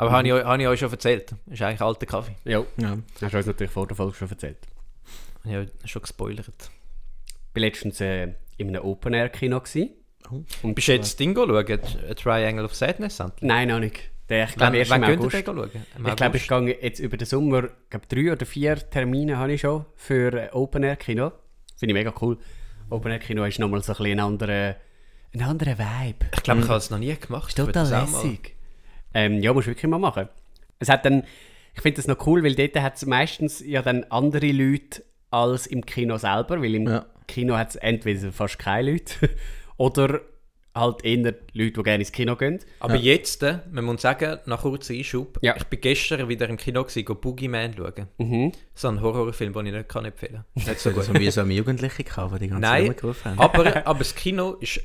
Aber habe ich, euch- habe ich euch schon erzählt. Das ist eigentlich alter Kaffee. Ja, ja. hast du uns natürlich vor der Folge schon erzählt. Ich habe schon gespoilert. Ich war letztens äh, in einem Open-Air-Kino. gewesen. Oh. Und Bist du jetzt Ding schauen? A Triangle of Sadness? endlich? Nein, noch nicht. Der, ich glaube, erst wann im August. den schauen? Im Ich glaube, ich gehe jetzt über den Sommer, ich glaube, drei oder vier Termine habe ich schon für äh, Open Air Kino. Finde ich mega cool. Open Air Kino ist nochmal so ein bisschen ein anderer, ein anderer Vibe. Ich glaube, ich habe es noch nie gemacht. Ist total lässig. Ähm, ja, musst du wirklich mal machen. Es hat dann, ich finde das noch cool, weil dort hat es meistens ja dann andere Leute als im Kino selber, weil im Ja. Kino hat es entweder fast keine Leute oder halt eher Leute, die gerne ins Kino gehen. Aber jetzt, äh, man muss sagen, nach kurzem Einschub, Ja. ich bin gestern wieder im Kino gewesen, go Boogeyman schauen. Mhm. So ein Horrorfilm, den ich nicht kann empfehlen kann. Nicht so gut. so wie so eine Jugendliche gehabt, die die ganze Nein, Zeit haben. aber, aber das Kino ist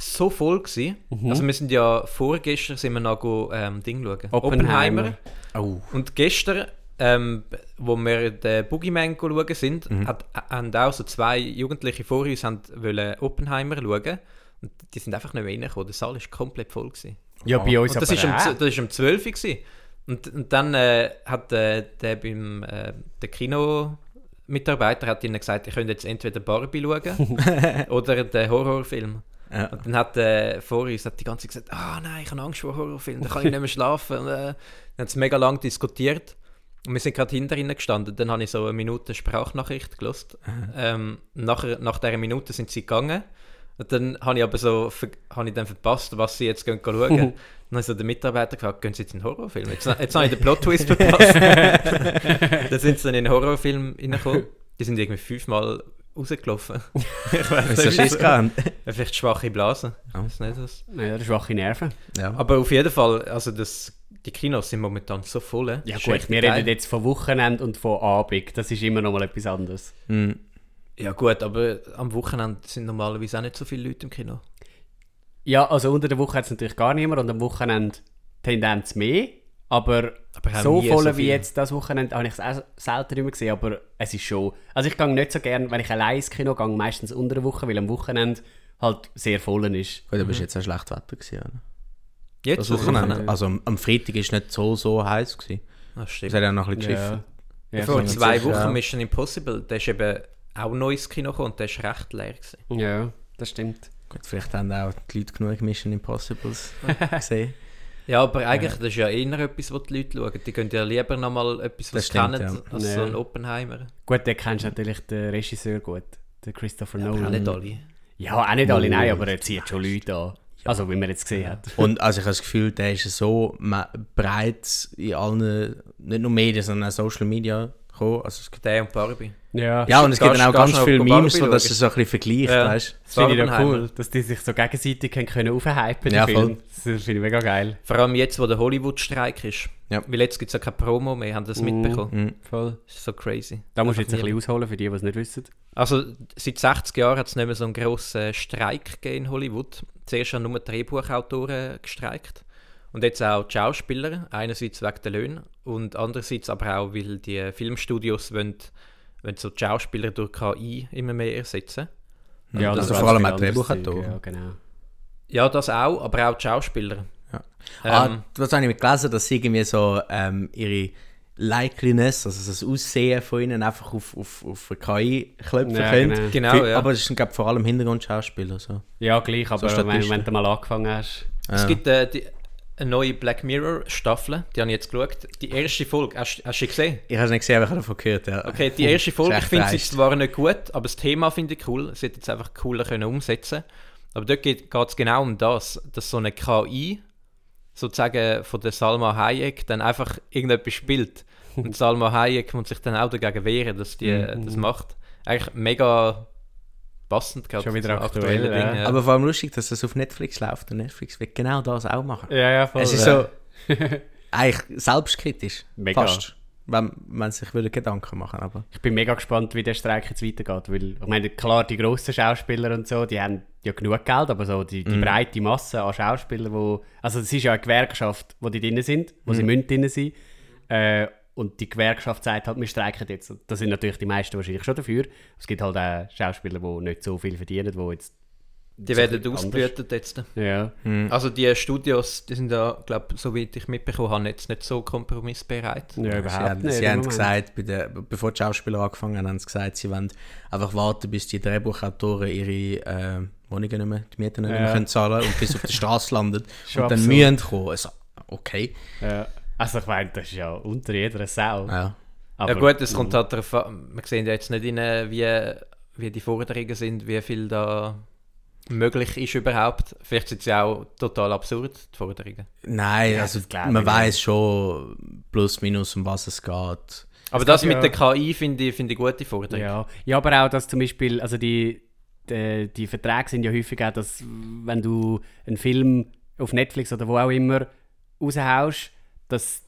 so voll gewesen. Mhm. Also wir sind ja vorgestern sind wir noch go, ähm, Ding schauen. Oppenheimer. Oh. Und gestern, ähm, wo wir den Boogeyman schauen sind, Mhm. hat, haben auch so zwei Jugendliche vor uns haben wollen Oppenheimer schauen. Und die sind einfach nicht mehr reingekommen. Der Saal ist komplett voll gewesen. Ja, bei uns Und das aber ist um, das ist um 12 Uhr. gewesen. Und, und dann äh, hat äh, der beim äh, der Kino-Mitarbeiter hat ihnen gesagt, ihr könnt jetzt entweder Barbie schauen oder den Horrorfilm. Ja. Und dann hat äh, vor uns hat die ganze Zeit gesagt, ah nein, ich habe Angst vor Horrorfilmen, da kann ich nicht mehr schlafen. Und, äh, dann haben sie mega lange diskutiert. Und wir sind gerade hinter ihnen gestanden. Dann habe ich so eine Minute Sprachnachricht gelost. Ähm, nachher, nach dieser Minute sind sie gegangen. Und dann habe ich aber so habe ich dann verpasst, was sie jetzt gehen schauen. dann habe ich so den Mitarbeiter gefragt, gehen sie jetzt in einen Horrorfilm? Jetzt, jetzt habe ich den Plot-Twist verpasst. dann sind sie dann in einen Horrorfilm reingekommen. Die sind irgendwie fünfmal rausgelaufen. ich weiß Ist so Schiss gehabt? Vielleicht schwache Blasen. Ja. Weiß nicht was. Ja, schwache Nerven. Ja. Aber auf jeden Fall, also das, die Kinos sind momentan so voll. Ja Das ist gut, wir geil. reden jetzt von Wochenende und von Abend. Das ist immer noch mal etwas anderes. Mhm. Ja gut, aber am Wochenende sind normalerweise auch nicht so viele Leute im Kino. Ja, also unter der Woche hat es natürlich gar niemand und am Wochenende Tendenz mehr. Aber, Aber auch so voll so wie jetzt das Wochenende habe ich es auch selten nicht mehr gesehen. Aber es ist schon. Also ich gehe nicht so gern, wenn ich allein ins Kino gehe, meistens unter der Woche, weil am Wochenende halt sehr voll ist. Gut, aber es war jetzt ein schlechtes Wetter. Gewesen, oder? Jetzt Das Wochenende. Also am, Freitag war es nicht so, so heiß. Gewesen. Das Es stimmt. hat ja noch ein bisschen geschiffen. Ja, Vor so- zwei sicher, Wochen ja. Mission Impossible, der ist eben auch neu ins Kino gekommen und der ist recht leer gewesen. ja, das stimmt. Gut, vielleicht haben auch die Leute genug Mission Impossibles gesehen. Ja, aber eigentlich, das ist ja eher etwas, was die Leute schauen. Die können ja lieber nochmal etwas, was stimmt, kennen, ja. als Ja. so ein Oppenheimer. Gut, den kennst du natürlich den Regisseur gut, den Christopher Aber Nolan. auch nicht alle. Ja, auch nicht alle, nein, aber er zieht schon Leute an. Also, wie man jetzt gesehen hat. Und also ich habe das Gefühl, der ist so breit in allen, nicht nur Medien, sondern auch Social Media gekommen. Also es gibt, Der und Barbie. Ja, ja, und es gibt dann auch ganz viele Memes, wo das so ein bisschen vergleicht, Ja. weißt das finde ich ja cool, dass die sich so gegenseitig können können aufhypen Ja. Film. Das finde ich mega geil. Vor allem jetzt, wo der Hollywood-Streik ist. Ja. Weil jetzt gibt es ja keine Promo mehr, haben das mitbekommen. Mhm. Voll. Das ist so crazy. Da musst du jetzt ein bisschen ausholen für die, die es nicht wissen. Also seit 60 Jahren hat es nicht mehr so einen grossen Streik gegeben in Hollywood. Zuerst haben nur Drehbuchautoren gestreikt. Und jetzt auch die Schauspieler, einerseits wegen der Löhne und andererseits aber auch, weil die Filmstudios wollen, wollen so die Schauspieler durch KI immer mehr ersetzen. Ja, das also ist vor allem auch Drehbuchautoren. Ja, genau. Ja, das auch, aber auch die Schauspieler. Ja. Ähm, ah, was habe ich gelesen, dass sie irgendwie so ähm, ihre Likeliness, also das Aussehen von ihnen einfach auf, auf, auf eine KI klopfen Ja, können. genau. Genau, Für- ja. Aber es sind glaub, vor allem Hintergrundschauspieler. So. Ja, gleich, aber wenn, Statisten. wenn du mal angefangen hast. Es gibt äh, die, eine neue Black Mirror Staffel, die habe ich jetzt geschaut. Die erste Folge, hast, hast du sie gesehen? Ich habe es nicht gesehen, aber ich habe davon gehört. Ja. Okay, die erste Folge, ich finde sie zwar nicht gut, aber das Thema finde ich cool. Sie hätte jetzt einfach cooler können umsetzen Aber dort geht es genau um das, dass so eine KI sozusagen von der Salma Hayek dann einfach irgendetwas spielt. Und Salma Hayek muss sich dann auch dagegen wehren, dass die äh, das macht. Eigentlich mega passend gerade Schon wieder aktuell, ja. Dingen, ja. Aber vor allem lustig, dass das auf Netflix läuft und Netflix wird genau das auch machen. Ja, ja, voll. es ist ja. so eigentlich selbstkritisch. Mega. Fast. Wenn man sich würde Gedanken machen aber Ich bin mega gespannt, wie der Streik jetzt weitergeht, weil ich meine, klar, die grossen Schauspieler und so, die haben ja genug Geld, aber so die, die Mhm. breite Masse an Schauspielern, wo, also es ist ja eine Gewerkschaft, wo die drin sind, wo Mhm. sie müssen drin sein, äh, und die Gewerkschaft sagt halt, wir streiken jetzt. Und Da sind natürlich die meisten wahrscheinlich schon dafür. Es gibt halt auch Schauspieler, die nicht so viel verdienen, die jetzt... die so werden ausgeblutet jetzt. Ja. Also die Studios, die sind ja, glaube so wie ich mitbekommen habe, jetzt nicht so kompromissbereit. ja, sie überhaupt haben, nicht. sie haben gesagt, bei der, bevor die Schauspieler angefangen haben, haben sie gesagt, sie wollen einfach warten, bis die Drehbuchautoren ihre äh, Wohnungen nicht mehr, die Mieten nicht mehr Ja. können zahlen und bis auf die Straße landet Schon und dann absurd. mühen kommen. Also, okay. Ja. Also ich meine, das ist ja unter jeder Sau. Ja. ja gut, es kommt halt darauf an, wir sehen ja jetzt nicht, rein, wie, wie die Forderungen sind, wie viel da möglich ist überhaupt. Vielleicht sind sie auch total absurd, die Forderungen. Nein, Ja, also das man weiß schon plus minus, um was es geht. Aber das geht mit ja- der KI finde ich, finde ich gute Forderung. Ja. ja, aber auch, dass zum Beispiel, also die, die, die Verträge sind ja häufig auch, dass wenn du einen Film auf Netflix oder wo auch immer raushaust, dass,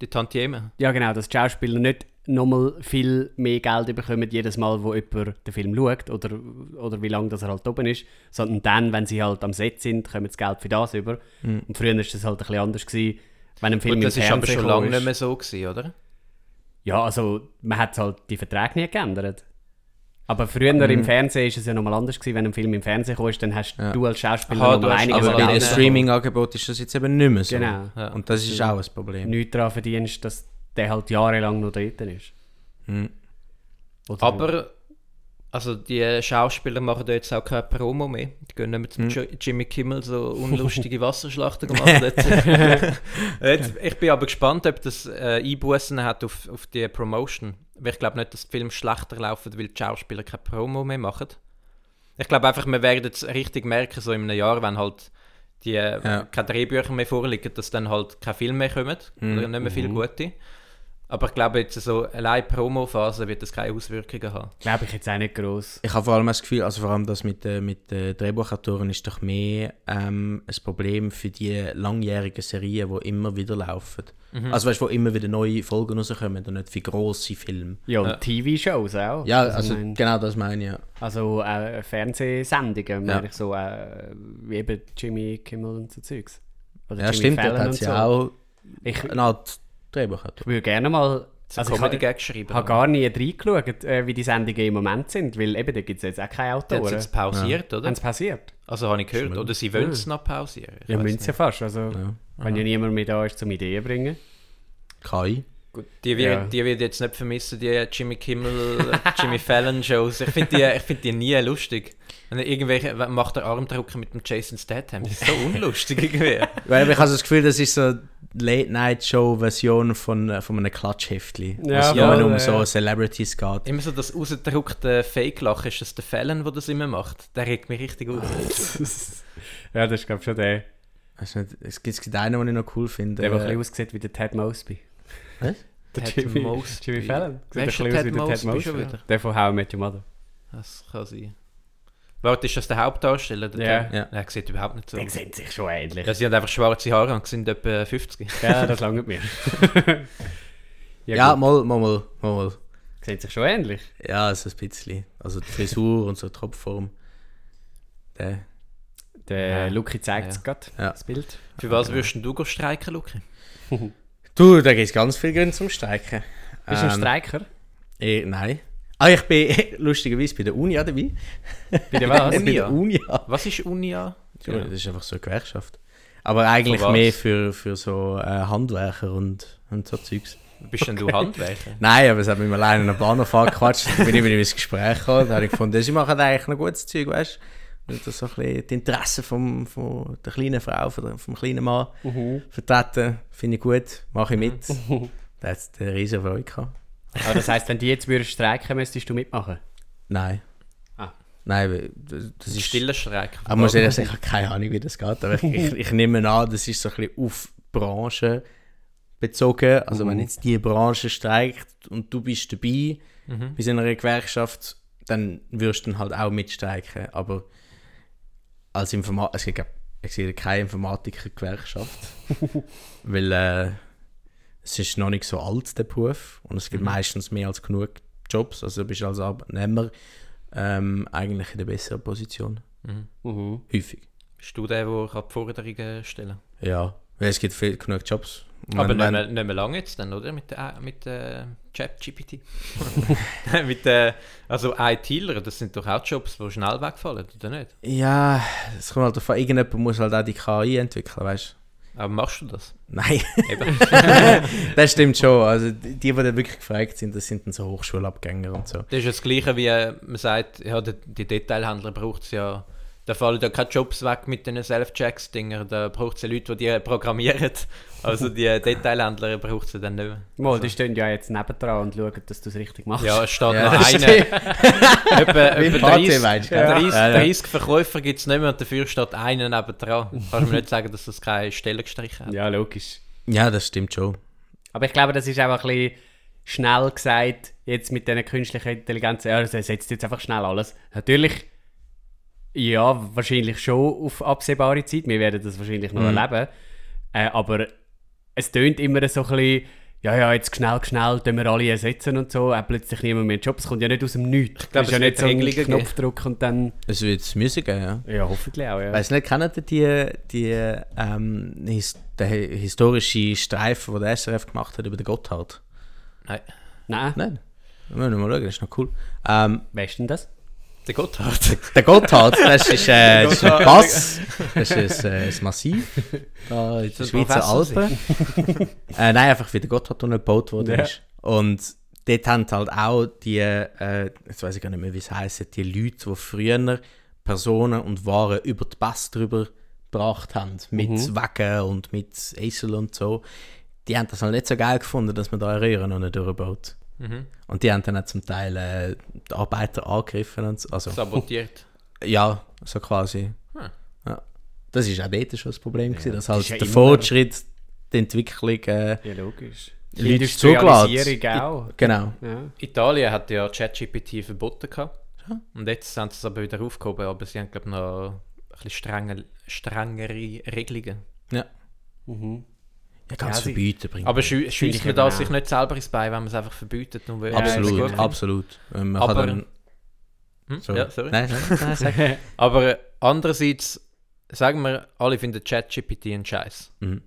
Die Tantieme. ja genau, dass die Schauspieler nicht nochmal viel mehr Geld bekommen, jedes Mal, wo jemand den Film schaut oder, oder wie lange das er halt oben ist, sondern dann, wenn sie halt am Set sind, kommen das Geld für das über. Und früher war das halt ein bisschen anders, gewesen, wenn ein Film Gut, das im ist aber schon lange ist. nicht mehr so gewesen, oder? Ja, also man hat halt die Verträge nie geändert. Aber früher Mhm. im Fernsehen ist es ja nochmal anders gewesen. Wenn ein Film im Fernsehen kam, dann hast Ja. du als Schauspieler Aha, du nochmal einiges aber bei den Streaming-Angeboten ist das jetzt eben nicht mehr so. Genau. Ja. Und das ist auch ein Problem. Nichts daran verdienst, dass der halt jahrelang noch dort ist. Hm. Oder Aber, also die Schauspieler machen da jetzt auch keine Promo mehr. Die gehen nicht mehr zum Jo- Jimmy Kimmel so unlustige Wasserschlachten machen. jetzt, jetzt, ich bin aber gespannt, ob das äh, Einbußen hat auf, auf die Promotion. Weil ich glaube nicht, dass die Filme schlechter laufen, weil die Schauspieler keine Promo mehr machen. Ich glaube einfach, wir werden jetzt richtig merken, so in einem Jahr, wenn halt die äh, Ja. keine Drehbücher mehr vorliegen, dass dann halt keine Filme mehr kommen. Mhm. Oder nicht mehr viele gute. Aber ich glaube, jetzt so allein Promo-Phase wird das keine Auswirkungen haben. Glaube ich jetzt auch nicht gross. Ich habe vor allem das Gefühl, also vor allem das mit, äh, mit den Drehbuchautoren ist doch mehr ähm, ein Problem für die langjährigen Serien, die immer wieder laufen. Mhm. Also weißt du, wo immer wieder neue Folgen rauskommen und nicht für grosse Filme. Ja, und Ja. TV-Shows auch. Ja, also, also mein, genau das meine ich. Ja. also äh, Fernsehsendungen, Ja. meine ich so, äh, wie eben Jimmy Kimmel und so Zeugs. Oder Ja, Jimmy stimmt, dort Fallon hat und sie so. auch Ich, eine Art Drehbuchautor. ich würde gerne mal... So Also ich Comedy-Gag geschrieben. habe gar nie reingeschaut, äh, wie die Sendungen im Moment sind, weil eben, da gibt es jetzt auch keine haben Autoren. es jetzt pausiert, oder? Haben es passiert? Also habe ich gehört. Oder sie wollen es noch pausieren. Ich Ja, müssen sie ja fast. Also, Ja. wenn ja niemand mehr da ist, zum Ideen bringen. Gut, die, wird, Ja. die wird jetzt nicht vermissen, die Jimmy Kimmel, Jimmy Fallon Shows. Ich finde die, ich find die nie lustig. Wenn er irgendwelche macht der Armdrücker mit dem Jason Statham. Das ist so unlustig irgendwie. Weil ich habe das Gefühl, das ist so Late-Night-Show-Version von, äh, von einem Klatschheftli. Ja, was voll, nur um so Celebrities geht. Immer so das rausgedruckte Fake-Lachen, ist das der Fallon, der das immer macht? Der regt mich richtig auf. ja, das ist glaube ich schon der, Weißt du nicht, es gibt es gibt einen, den ich noch cool finde. der, der Äh, ein bisschen aussieht wie der Ted Mosby. Was? Der Ted Jimmy, Mosby. Jimmy Fallon. Wer Sieht ist ein der bisschen Ted aus wie Mosby schon wieder? Der von How I Met Your Mother. Das kann sein. Warte, ist das der Hauptdarsteller? Der Ja. Ja. Der sieht überhaupt nicht so Die aus. sehen sich schon ähnlich. Ja, sie haben einfach schwarze Haare und sind etwa 50. Ja, das langt mir. Ja, gut. mal, mal, mal, mal. Sehen sich schon ähnlich. Ja, so ein bisschen. Also die Frisur und so die Tropfform. Der. Der Ja. Luki zeigt es Ja. gerade, Ja. das Bild. Für was würdest du streiken, Luki? Du, da gibt es ganz viele Gründe zum Streiken. Bist du ein Ähm, Streiker? eh, nein. Ah, ich bin lustigerweise bei der Unia dabei. Bei der was? bei Unia? der Unia. Was ist Unia? Ja. Das ist einfach so eine Gewerkschaft. Aber eigentlich was? mehr für, für so äh, Handwerker und, und so Zeugs. Bist denn du Handwerker? Nein, aber es hat mit mir alleine in einer Bahnhof angequatscht. Dann bin ich wieder ins Gespräch gekommen. Dann habe ich gefunden, sie machen eigentlich noch gutes Zeug, weißt du? Und das so ein bisschen die Interessen vom, von der kleinen Frau, von der, vom kleinen Mann Mhm. vertreten. Finde ich gut, mache ich mit. da hat es eine riesen Freude gehabt. Aber das heisst, wenn die jetzt würden streiken, müsstest du mitmachen? Nein. Ah. Nein, das ist... Stiller Streik. Aber muss ehrlich sagen, ich habe keine Ahnung, wie das geht. Aber ich, ich, ich nehme an, das ist so ein bisschen auf Branche bezogen. Also wenn jetzt die Branche streikt und du bist dabei Mhm. bei so einer Gewerkschaft, dann wirst du dann halt auch mitstreiken. Aber als Informatiker, es gibt, ich sehe keine Informatiker-Gewerkschaft. weil äh, es ist noch nicht so alt, der Beruf. Und es gibt meistens mehr als genug Jobs. Also du bist als Arbeitnehmer ähm, eigentlich in der besseren Position. Mhm. Mhm. Häufig. Bist du der, der kann die Forderungen stellen Ja, weil es gibt viel, genug Jobs. Und Aber wenn- nicht mehr, nicht mehr lange jetzt dann, oder? Mit der mit der Chat-GPT. mit der, also ITler, das sind doch auch Jobs, die schnell wegfallen, oder nicht? Ja, es kommt halt davon, irgendjemand muss halt auch die KI entwickeln, weißt du? Aber machst du das? Nein, das stimmt schon. Also die, die, dann wirklich gefragt sind, das sind dann so Hochschulabgänger und so. Das ist das Gleiche, wie äh, man sagt, ja, die, die Detailhändler braucht es ja. Da fallen ja keine Jobs weg mit den Self-Checks-Dinger. Da braucht es ja Leute, die die programmieren. Also die Detailhändler braucht es ja dann nicht mehr. Mal, die stehen ja jetzt nebendran und schauen, dass du es richtig machst. Ja, es steht Ja, noch das einer. etwa etwa Party 30, meinst? 30, Ja, ja. 30 Verkäufer gibt es nicht mehr und dafür steht einer nebendran. Kannst du mir nicht sagen, dass das keine Stelle gestrichen hat? Ja, logisch. Ja, das stimmt schon. Aber ich glaube, das ist einfach ein bisschen schnell gesagt, jetzt mit diesen künstlichen Intelligenzen. Ja, das ersetzt jetzt einfach schnell alles. Natürlich, ja, wahrscheinlich schon auf absehbare Zeit. Wir werden das wahrscheinlich noch Mhm. erleben. Äh, aber es tönt immer so ein bisschen, ja, ja, jetzt schnell, schnell, tun wir alle ersetzen und so. Auch plötzlich niemand mehr einen Job. Es kommt ja nicht aus dem Nichts. Ich glaube, es ist ja es nicht wird so ein. Knopfdruck und dann. Es wird es müssen geben, ja. Ja, hoffentlich auch, ja. Weißt du nicht, kennt ihr die, die ähm, his, den hi- historischen Streifen, den der SRF gemacht hat über den Gotthard? Nein. Nein, Nein. Müssen wir mal schauen, das ist noch cool. Ähm, wer ist denn das? Der Gotthard. Der Gotthard, das ist, äh, das ist ein. Pass, das ist ein, äh, ein Massiv da in den Schweizer Alpen. äh, nein, einfach wie der Gotthardtunnel gebaut worden Ja. ist. Und dort haben halt auch die, äh, jetzt weiß ich gar nicht mehr, wie es heisst, die Leute, die früher Personen und Waren über die Pass drüber gebracht haben, mit Mhm. Wagen und mit Esel und so, die haben das halt nicht so geil gefunden, dass man da eine Röhre noch nicht durchbaut. Mhm. Und die haben dann auch zum Teil äh, die Arbeiter angegriffen und so. Also, Sabotiert. ja, so quasi. Hm. Ja. Das ist auch dort schon das Problem, gewesen, dass halt ist ja der Fortschritt, die Entwicklung, äh, Ja, logisch. Leute Industrialisierung auch. genau. Ja. Italien hat ja ChatGPT verboten gehabt. Ja. Und jetzt haben sie es aber wieder aufgehoben, aber sie haben, glaube ich, noch ein bisschen strenger, strengere Regelungen. Mhm. Ja, ganz Ja, verbieten bringt. Aber schü schießt man eben da auch. sich nicht selber ins Bein, wenn man es einfach verbietet? Nur weil Ja, absolut, absolut. Ähm, Man Aber- kann dann, Hm? so. Ja, sorry. Nein, nein. Aber äh, andererseits, sagen wir, alle finden ChatGPT einen Scheiß. Mhm.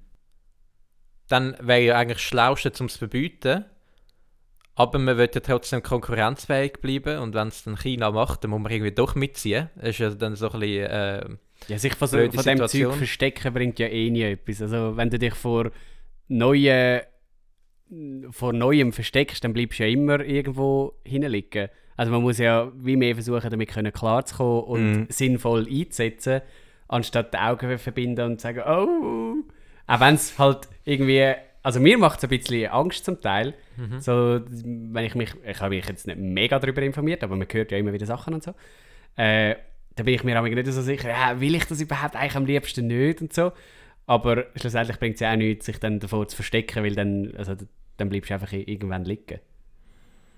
Dann wäre ja eigentlich das Schlauste, um es zu verbieten. Aber man will ja trotzdem konkurrenzfähig bleiben und wenn es dann China macht, dann muss man irgendwie doch mitziehen. Das ist ja dann so ein bisschen. Äh, Ja, sich von, so, von dem Zeug verstecken bringt ja eh nie etwas. Also wenn du dich vor neuen vor Neuem versteckst, dann bleibst du ja immer irgendwo hinliegen. Also man muss ja wie mehr versuchen, damit können klarzukommen und Mhm. sinnvoll einzusetzen, anstatt die Augen verbinden und sagen, oh. Auch wenn es halt irgendwie, also mir macht es ein bisschen Angst zum Teil. So, wenn ich mich, ich habe mich jetzt nicht mega darüber informiert, aber man hört ja immer wieder Sachen und so. Äh, da bin ich mir aber nicht so sicher, ja, will ich das überhaupt eigentlich am liebsten nicht und so. Aber schlussendlich bringt es ja auch nichts, sich dann davor zu verstecken, weil dann, also, dann bleibst du einfach irgendwann liegen.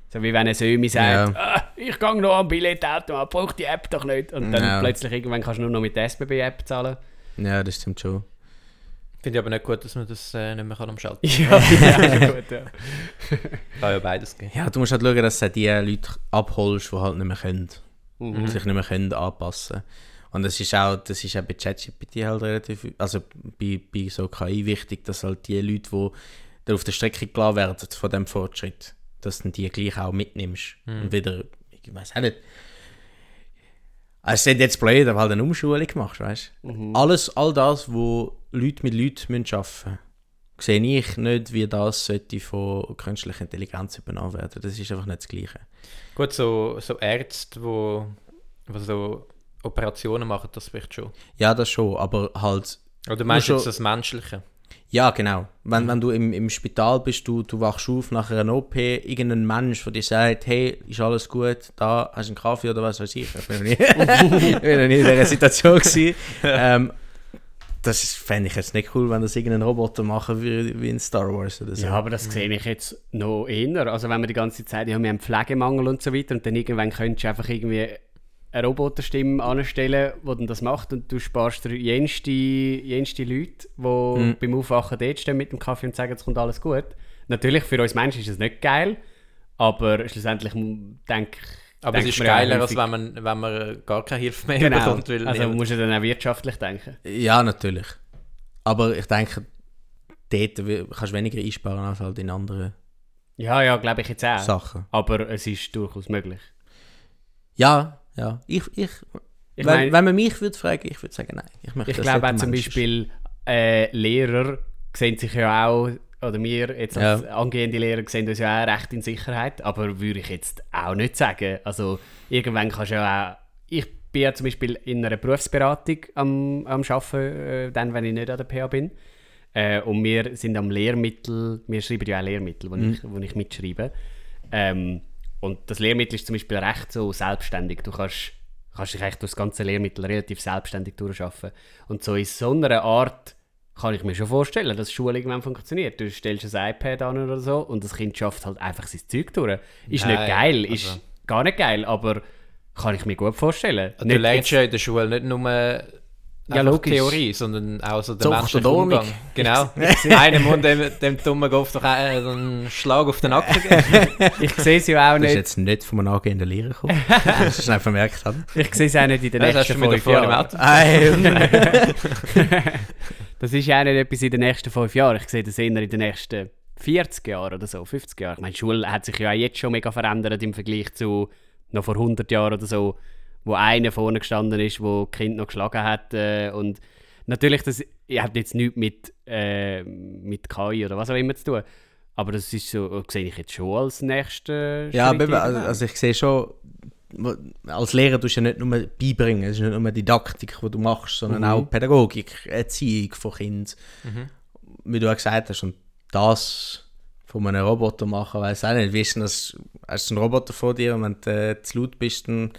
So wie wenn ein Sömi sagt, ah, ich gehe noch am Billettautomat, brauche die App doch nicht. Und dann Ja. plötzlich irgendwann kannst du nur noch mit der SBB-App zahlen. Ja, das stimmt schon. Finde ich aber nicht gut, dass man das äh, nicht mehr kann umschalten Ja, ja, gut, ja. kann. ja beides geben. Ja, du musst halt schauen, dass du die Leute abholst, die halt nicht mehr können. Mhm. Sich nicht mehr können anpassen Und das ist auch, das ist auch bei ChatGPT halt relativ, also bei, bei so KI wichtig, dass halt die Leute, die auf der Strecke gelassen werden von dem Fortschritt, dass du die gleich auch mitnimmst. Und wieder, ich weiß auch nicht. Also es ist jetzt blöd, aber halt eine Umschulung machst, weißt du? Alles, all das, wo Leute mit Leuten müssen arbeiten müssen, sehe ich nicht, wie das sollte von künstlicher Intelligenz übernommen werden. Das ist einfach nicht das Gleiche. Gut, so, so Ärzte, wo, wo so Operationen machen, das vielleicht schon. Ja, das schon, aber halt Oder meinst du jetzt das Menschliche? Ja, genau. Wenn, wenn du im, im Spital bist, du, du wachst auf nach einer OP, irgendein Mensch, der dir sagt, hey, ist alles gut, da hast du einen Kaffee oder was weiß ich. Ich bin noch nie, ich bin noch nie in dieser Situation gewesen. Ähm, das fände ich jetzt nicht cool, wenn das irgendein Roboter machen würde, wie in Star Wars oder so. Ja, aber das sehe ich jetzt noch eher. Also wenn man die ganze Zeit, ja, wir haben Pflegemangel und so weiter und dann irgendwann könntest du einfach irgendwie eine Roboterstimme anstellen, die dann das macht und du sparst dir jenste, jenste Leute, die beim Aufwachen dort stehen mit dem Kaffee und sagen, es kommt alles gut. Natürlich, für uns Menschen ist das nicht geil, aber schlussendlich denke ich... Aber es ist geiler, als wenn man, wenn man gar keine Hilfe mehr Genau, bekommt. Weil also niemand- musst du dann auch wirtschaftlich denken. Ja, natürlich. Aber ich denke, dort kannst du weniger einsparen als halt in anderen Ja, ja, glaube ich jetzt auch. Sachen. Aber es ist durchaus möglich. Ja, ja. Ich, ich, Ich wenn, mein- wenn man mich würde fragen, ich würde sagen, nein. Ich, möchte, Ich glaube auch zum. Beispiel äh, Lehrer sehen sich ja auch, oder wir jetzt als angehende Lehrer sehen uns ja auch recht in Sicherheit, aber würde ich jetzt auch nicht sagen. Also irgendwann kannst du ja auch, ich bin ja zum Beispiel in einer Berufsberatung am, am Arbeiten, äh, dann, wenn ich nicht an der PH bin. Äh, und wir sind am Lehrmittel, wir schreiben ja auch Lehrmittel, wo, ich, wo ich mitschreibe. Ähm, und das Lehrmittel ist zum Beispiel recht so selbstständig. Du kannst, kannst dich eigentlich durch das ganze Lehrmittel relativ selbstständig durchschaffen. Und so in so einer Art kann ich mir schon vorstellen, dass Schule irgendwann funktioniert. Du stellst ein iPad an oder so und das Kind schafft halt einfach sein Zeug durch. Ist Nein, nicht geil, ist also- gar nicht geil, aber kann ich mir gut vorstellen. du Nicht lernst jetzt- ja in der Schule nicht nur Ja, logisch. Theorie, sondern auch so den Zucht menschlichen und Ordnung. Umgang. Genau. Einem muss dem, dem dummen Golf doch so einen Schlag auf den Nacken geben. ich sehe es ja auch Das ist nicht. jetzt nicht von einem angehenden Lehrer gekommen. das ist schnell vermerkt haben. Ich sehe es auch nicht in den Das hast nächsten du mir fünf vorhin im Jahren. Auto Das ist ja nicht etwas in den nächsten fünf Jahren. Ich sehe das eher in den nächsten 40 Jahren oder so, 50 Jahren. Ich meine, Schule hat sich ja auch jetzt schon mega verändert im Vergleich zu noch vor 100 Jahren oder so, wo einer vorne gestanden ist, wo Kind noch geschlagen hat. Äh, und natürlich, das ihr habt jetzt nichts mit, äh, mit KI oder was auch immer zu tun. Aber das ist so, sehe ich jetzt schon als nächsten Ja, Schritt also, also ich sehe schon, als Lehrer tust du ja nicht nur beibringen, es ist nicht nur Didaktik, die du machst, sondern Mhm. auch Pädagogik, Erziehung von Kindern. Wie du auch gesagt hast, und das von einem Roboter machen, weiß auch nicht. Wie ist denn das, hast du einen Roboter vor dir und wenn du äh, zu laut bist, dann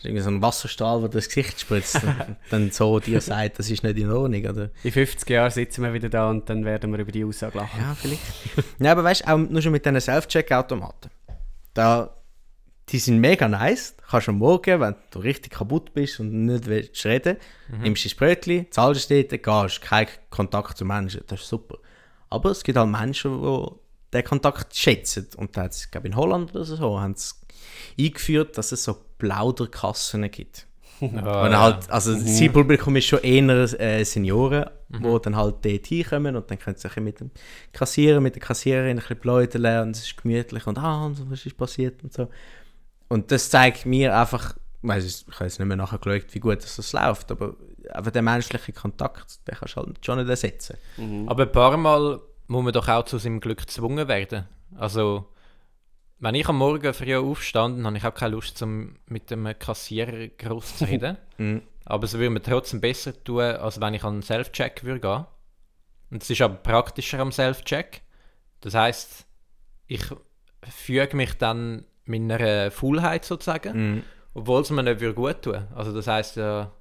du irgendwie so einen Wasserstrahl, der ins Gesicht spritzt und dann so dir sagt, das ist nicht in Ordnung, oder? in 50 Jahren sitzen wir wieder da und dann werden wir über die Aussage lachen. Ja, vielleicht. ja, aber weißt du, auch nur schon mit diesen Self-Check-Automaten. Da, die sind mega nice. Du kannst am Morgen, wenn du richtig kaputt bist und nicht willst reden, nimmst du das Brötchen, zahlst dort, gehst, kein Kontakt zu Menschen. Das ist super. Aber es gibt halt Menschen, die den Kontakt schätzen. Und da hat es, glaube in Holland oder so, haben sie eingeführt, dass es so Plauderkassen gibt. Oh, Und halt, also das Zielpublikum ist schon eher äh, Senioren, die dann halt dort hinkommen und dann können sie sich mit dem Kassierer, mit der Kassiererin ein bisschen plaudern und es ist gemütlich und ah, und so, was ist passiert und so. Und das zeigt mir einfach, ich weiss, es- ich habe jetzt nicht mehr nachher geschaut, wie gut das, läuft, aber einfach der menschliche Kontakt, den kannst du halt schon nicht ersetzen. Aber ein paar Mal muss man doch auch zu seinem Glück gezwungen werden. Also, wenn ich am Morgen früh aufstanden, habe ich auch keine Lust, zum mit dem Kassierer groß zu reden. Mhm. Aber es würde mir trotzdem besser tun, als wenn ich an einen Self-Check würde gehen. Und es ist aber praktischer am Self-Check. Das heißt, ich füge mich dann meiner Fullheit sozusagen, Mhm. obwohl es mir nicht würde gut tun. Also das heißt ja,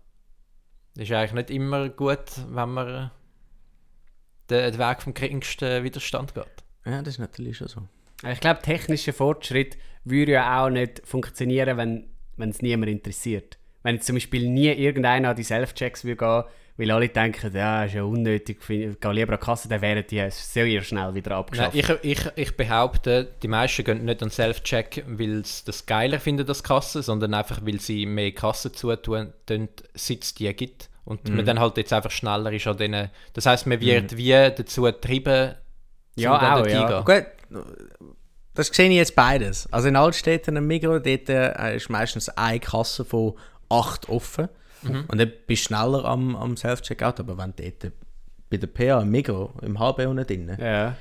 ist eigentlich nicht immer gut, wenn man den, Weg vom geringsten Widerstand geht. Ja, das ist natürlich schon so. Ich glaube, technischer Fortschritt würde ja auch nicht funktionieren, wenn es niemand interessiert. Wenn jetzt zum Beispiel nie irgendeiner an die Self-Checks würde gehen, weil alle denken, ja, ist ja unnötig, ich gehe lieber an die Kasse, dann wären die sehr schnell wieder Nein, abgeschafft. ich, ich, ich behaupte, die meisten gehen nicht an Self-Check, weil sie das geiler finden, das Kasse, sondern einfach, weil sie mehr Kassen zutun, tun, seit es die gibt. Und man dann halt jetzt einfach schneller ist an denen. Das heisst, man wird wie dazu getrieben, Ja, auch, ja. Gut, das sehe ich jetzt beides. Also in Altstädten im Migros, dort äh, ist meistens eine Kasse von acht offen. Und dann bist du schneller am, am Self-Checkout. Aber wenn du dort bei der PA im Migros, im HB unten drin, ja.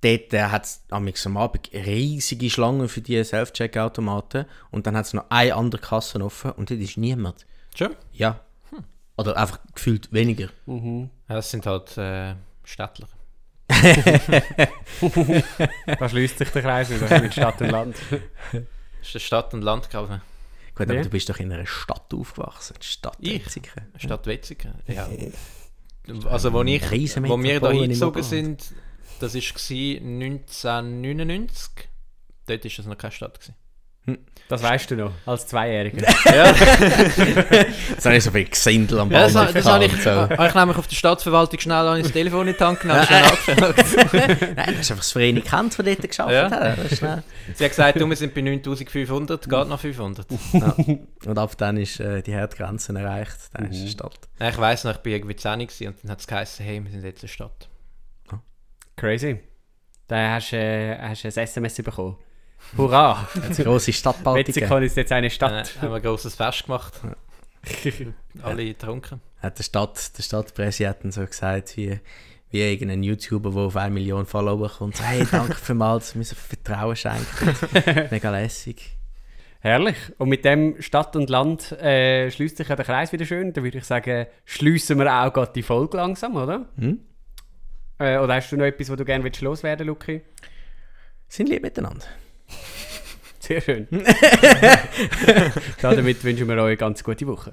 dort äh, hat es am Abend riesige Schlangen für die Self-Check-Automaten. Und dann hat es noch eine andere Kasse offen und dort ist niemand. Schon? Ja. Oder einfach gefühlt weniger. Mhm. Ja, das sind halt äh, Städtler. Da schließt sich der Kreis wieder mit Stadt und Land. Das ist der Stadt- und Landkauf. Gut, aber Ja. du bist doch in einer Stadt aufgewachsen. Stadt Ich? Wetzikon. Stadt Wetzikon. Ja. Also, wo, ich, wo wir im hingezogen sind, das war 1999. Dort war es noch keine Stadt. Gewesen. Das weißt du noch, als Zweijähriger. Jetzt habe ich so viel Gesindel am Ja, das, das habe ich, so. ich nämlich auf der Stadtverwaltung schnell an das Telefon in die Hand genommen. Nein, das ist einfach das Verein Kant, von dort geschafft Ja. hat. Das. Sie hat gesagt, du, wir sind bei 9500, geht noch 500. Ja. Und ab dann ist äh, die Herdgrenze erreicht. Dann ist es Stadt. Nein, ich weiss noch, ich war irgendwie 10 gewesen und dann hat es geheißen, hey, wir sind jetzt eine Stadt. Crazy. Da hast du äh, hast ein SMS bekommen. Hurra! Eine grosse Stadtbaltiker. Wetzikon ist jetzt eine Stadt. haben wir ein grosses Fest gemacht. Alle getrunken. Hat der, Stadt, der Stadtpräsident so gesagt, wie, wie irgendein YouTuber, der auf 1 Million Follower kommt. So, hey, danke vielmals, dass du mir so viel Vertrauen schenkt. Mega lässig. Herrlich. Und mit dem Stadt und Land äh, schließt sich ja der Kreis wieder schön. Da würde ich sagen, schließen wir auch gerade die Folge langsam, oder? Hm? Äh, oder hast du noch etwas, was du gerne willst loswerden Luki? Sind lieb miteinander. Sehr schön. Damit wünschen wir euch eine ganz gute Woche.